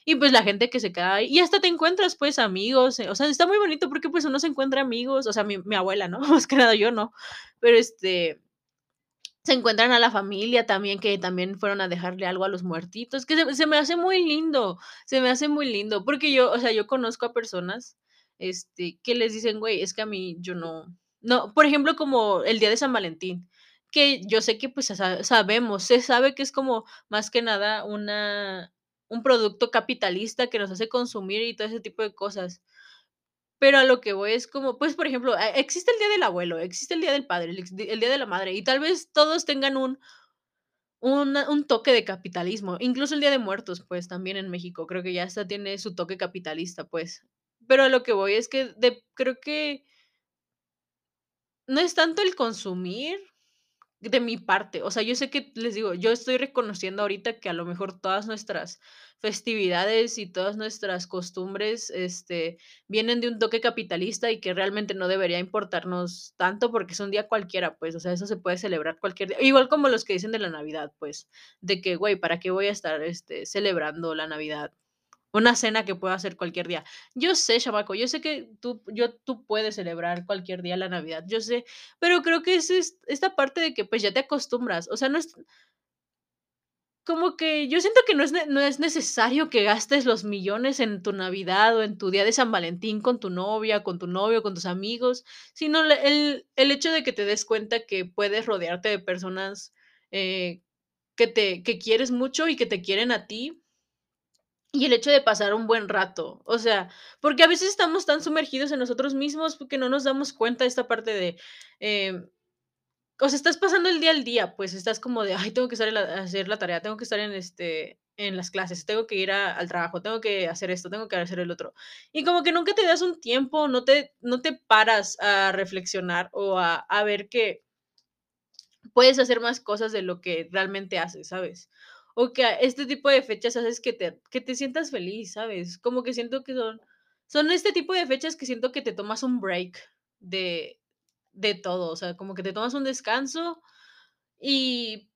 Y, pues, la gente que se queda ahí y hasta te encuentras, pues, amigos, eh, o sea, está muy bonito porque, pues, uno se encuentra amigos, o sea, mi mi abuela, ¿no? (laughs) Más que nada yo no, pero, este se encuentran a la familia también, que también fueron a dejarle algo a los muertitos, que se me hace muy lindo, se me hace muy lindo, porque yo, o sea, yo conozco a personas, este, que les dicen: "Güey, es que a mí yo no", no, por ejemplo, como el día de San Valentín, que yo sé que, pues, sa sabemos, se sabe que es como más que nada una un producto capitalista que nos hace consumir y todo ese tipo de cosas. Pero a lo que voy es como, pues, por ejemplo, e existe el día del abuelo, existe el día del padre, el día de la madre, y tal vez todos tengan un una un toque de capitalismo, incluso el Día de Muertos, pues, también en México, creo que ya hasta tiene su toque capitalista, pues. Pero a lo que voy es que creo que no es tanto el consumir de mi parte, o sea, yo sé que, les digo, yo estoy reconociendo ahorita que a lo mejor todas nuestras festividades y todas nuestras costumbres, este, vienen de un toque capitalista y que realmente no debería importarnos tanto porque es un día cualquiera, pues, o sea, eso se puede celebrar cualquier día, igual como los que dicen de la Navidad, pues, de que, güey, ¿para qué voy a estar, este, celebrando la Navidad? Una cena que puedo hacer cualquier día. Yo sé, chamaco, yo sé que tú yo tú puedes celebrar cualquier día la Navidad, yo sé, pero creo que es es esta parte de que, pues, ya te acostumbras, o sea, no es como que yo siento que no es no es necesario que gastes los millones en tu Navidad o en tu día de San Valentín con tu novia, con tu novio, con tus amigos, sino el el hecho de que te des cuenta que puedes rodearte de personas, eh, que te que quieres mucho y que te quieren a ti y el hecho de pasar un buen rato, o sea, porque a veces estamos tan sumergidos en nosotros mismos, que no nos damos cuenta de esta parte de, em, o sea, estás pasando el día al día, pues, estás como de: "Ay, tengo que hacer la tarea, tengo que estar en, este, en las clases, tengo que ir al trabajo, tengo que hacer esto, tengo que hacer el otro". Y como que nunca te das un tiempo, no te no te paras a reflexionar o a a ver que puedes hacer más cosas de lo que realmente haces, ¿sabes? O que este tipo de fechas haces que te que te sientas feliz, ¿sabes? Como que siento que son son este tipo de fechas que siento que te tomas un break de de todo, o sea, como que te tomas un descanso y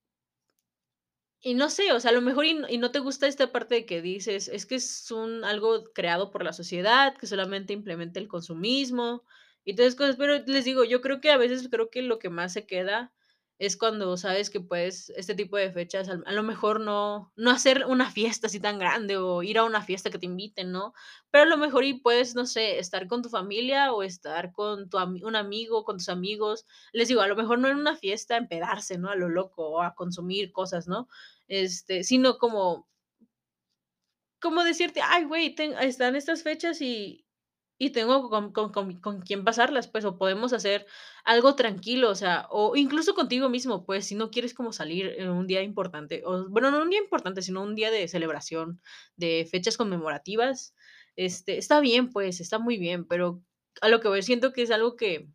y no sé, o sea, a lo mejor y y no te gusta esta parte de que dices: "Es que es un algo creado por la sociedad, que solamente implementa el consumismo", y todas esas cosas, pero les digo, yo creo que a veces creo que lo que más se queda es cuando sabes que puedes este tipo de fechas, a lo mejor no no hacer una fiesta así tan grande o ir a una fiesta que te inviten, ¿no? Pero a lo mejor y puedes, no sé, estar con tu familia o estar con tu un amigo, con tus amigos. Les digo, a lo mejor no en una fiesta empedarse, ¿no? A lo loco o a consumir cosas, ¿no? Este, sino como como decirte: "Ay, güey, están estas fechas y y tengo con con con con quién pasarlas, pues, o podemos hacer algo tranquilo", o sea, o incluso contigo mismo, pues, si no quieres como salir en un día importante, o bueno, no un día importante, sino un día de celebración, de fechas conmemorativas, este, está bien, pues, está muy bien, pero a lo que voy, siento que es algo que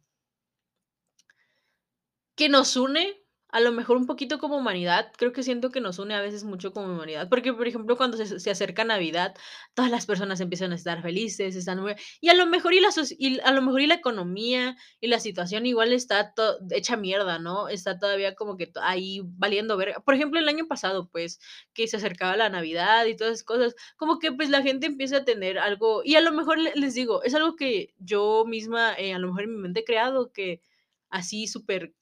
que nos une, a lo mejor un poquito como humanidad, creo que siento que nos une a veces mucho como humanidad, porque, por ejemplo, cuando se se acerca Navidad, todas las personas empiezan a estar felices, están muy y a lo mejor y la y a lo mejor y la economía y la situación igual está hecha mierda, ¿no? Está todavía como que ahí valiendo verga. Por ejemplo, el año pasado, pues, que se acercaba la Navidad y todas esas cosas, como que, pues, la gente empieza a tener algo y a lo mejor le les digo, es algo que yo misma, eh, a lo mejor en mi mente he creado, que así súper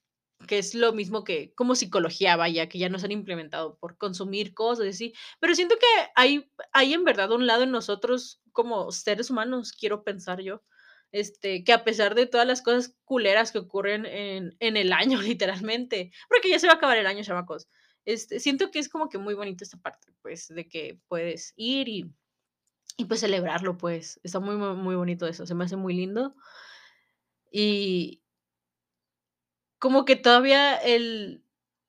que es lo mismo que como psicología, vaya, que ya nos han implementado por consumir cosas y así. Pero siento que hay hay en verdad un lado en nosotros como seres humanos, quiero pensar yo, este, que a pesar de todas las cosas culeras que ocurren en en el año, (laughs) literalmente, porque ya se va a acabar el año, chamacos. Este, siento que es como que muy bonito esta parte, pues, de que puedes ir y y pues celebrarlo, pues, está muy, muy, bonito eso, se me hace muy lindo. Y como que todavía el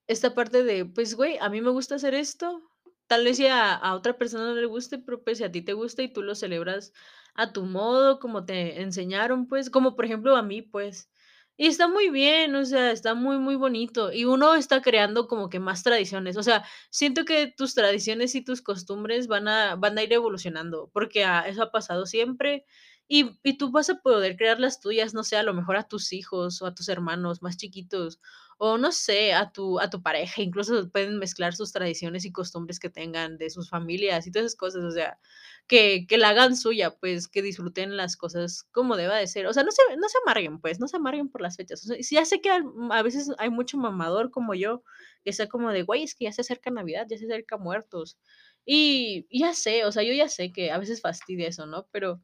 esta parte de, pues, güey, a mí me gusta hacer esto, tal vez si a a otra persona no le guste, pero, pues, si a ti te gusta y tú lo celebras a tu modo, como te enseñaron, pues, como por ejemplo a mí, pues, y está muy bien, o sea, está muy, muy bonito, y uno está creando como que más tradiciones, o sea, siento que tus tradiciones y tus costumbres van a van a ir evolucionando, porque, ah, eso ha pasado siempre, y y tú vas a poder crear las tuyas, no sé, a lo mejor a tus hijos o a tus hermanos más chiquitos, o no sé, a tu a tu pareja, incluso pueden mezclar sus tradiciones y costumbres que tengan de sus familias y todas esas cosas, o sea, que que la hagan suya, pues, que disfruten las cosas como deba de ser, o sea, no se no se amarguen, pues, no se amarguen por las fechas, o sea, ya sé que a veces hay mucho mamador como yo, que sea como de: "Güey, es que ya se acerca Navidad, ya se acerca Muertos", y y ya sé, o sea, yo ya sé que a veces fastidia eso, ¿no? Pero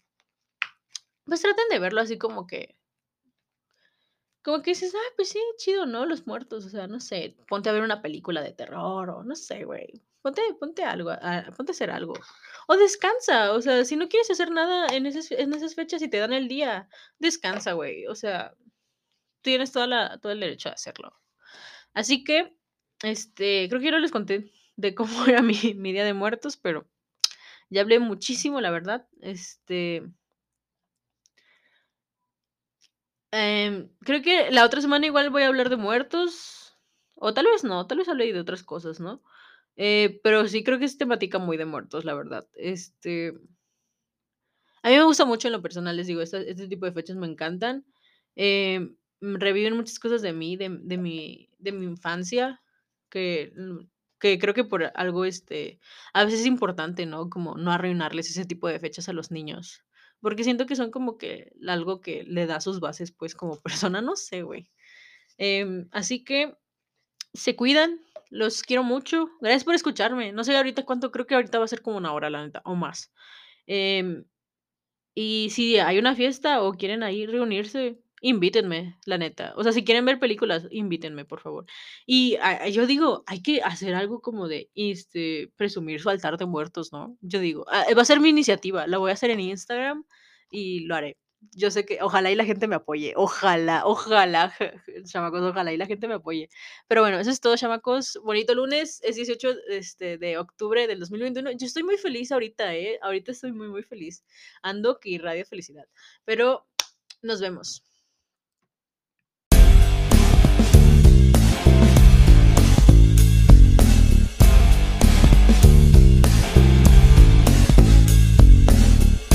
pues traten de verlo así como que como que dices: "Ah, pues sí, chido, ¿no?, los muertos", o sea, no sé, ponte a ver una película de terror o no sé, güey, ponte ponte algo, ah, ponte a hacer algo, o descansa, o sea, si no quieres hacer nada en esas en esas fechas y te dan el día, descansa, güey, o sea, tienes toda la todo el derecho a hacerlo. Así que, este, creo que ya no les conté de cómo (laughs) era mi mi Día de Muertos, pero ya hablé muchísimo, la verdad, este Em, creo que la otra semana igual voy a hablar de muertos, o tal vez no, tal vez hable de otras cosas, ¿no? Eh, pero sí creo que es temática muy de muertos, la verdad. Este a mí me gusta mucho en lo personal, les digo, este este tipo de fechas me encantan, em, reviven muchas cosas de mí, de de mi de mi infancia, que, mm, que creo que por algo, este, a veces es importante, ¿no? Como no arruinarles ese tipo de fechas a los niños, porque siento que son como que algo que le da sus bases, pues, como (laughs) persona, no sé, güey. Em, así que se cuidan, los quiero mucho. Gracias por escucharme. No sé ahorita cuánto, creo que ahorita va a ser como una hora, la neta, o más. Em, y si hay una fiesta o quieren ahí reunirse, invítenme, la neta. O sea, si quieren ver películas, invítenme, por favor. Y, yo digo, hay que hacer algo como de, este, presumir su altar de muertos, ¿no? Yo digo, ah, va a ser mi iniciativa, la voy a hacer en Instagram y lo haré. Yo sé que ojalá y la gente me apoye, ojalá, ojalá, chamacos, ojalá y la gente me apoye. Pero bueno, eso es todo, chamacos. Bonito lunes, es 18, este, de octubre del 2021. Yo estoy muy feliz ahorita, ¿eh? Ahorita estoy muy, muy feliz. Ando que irradio felicidad. Pero nos vemos.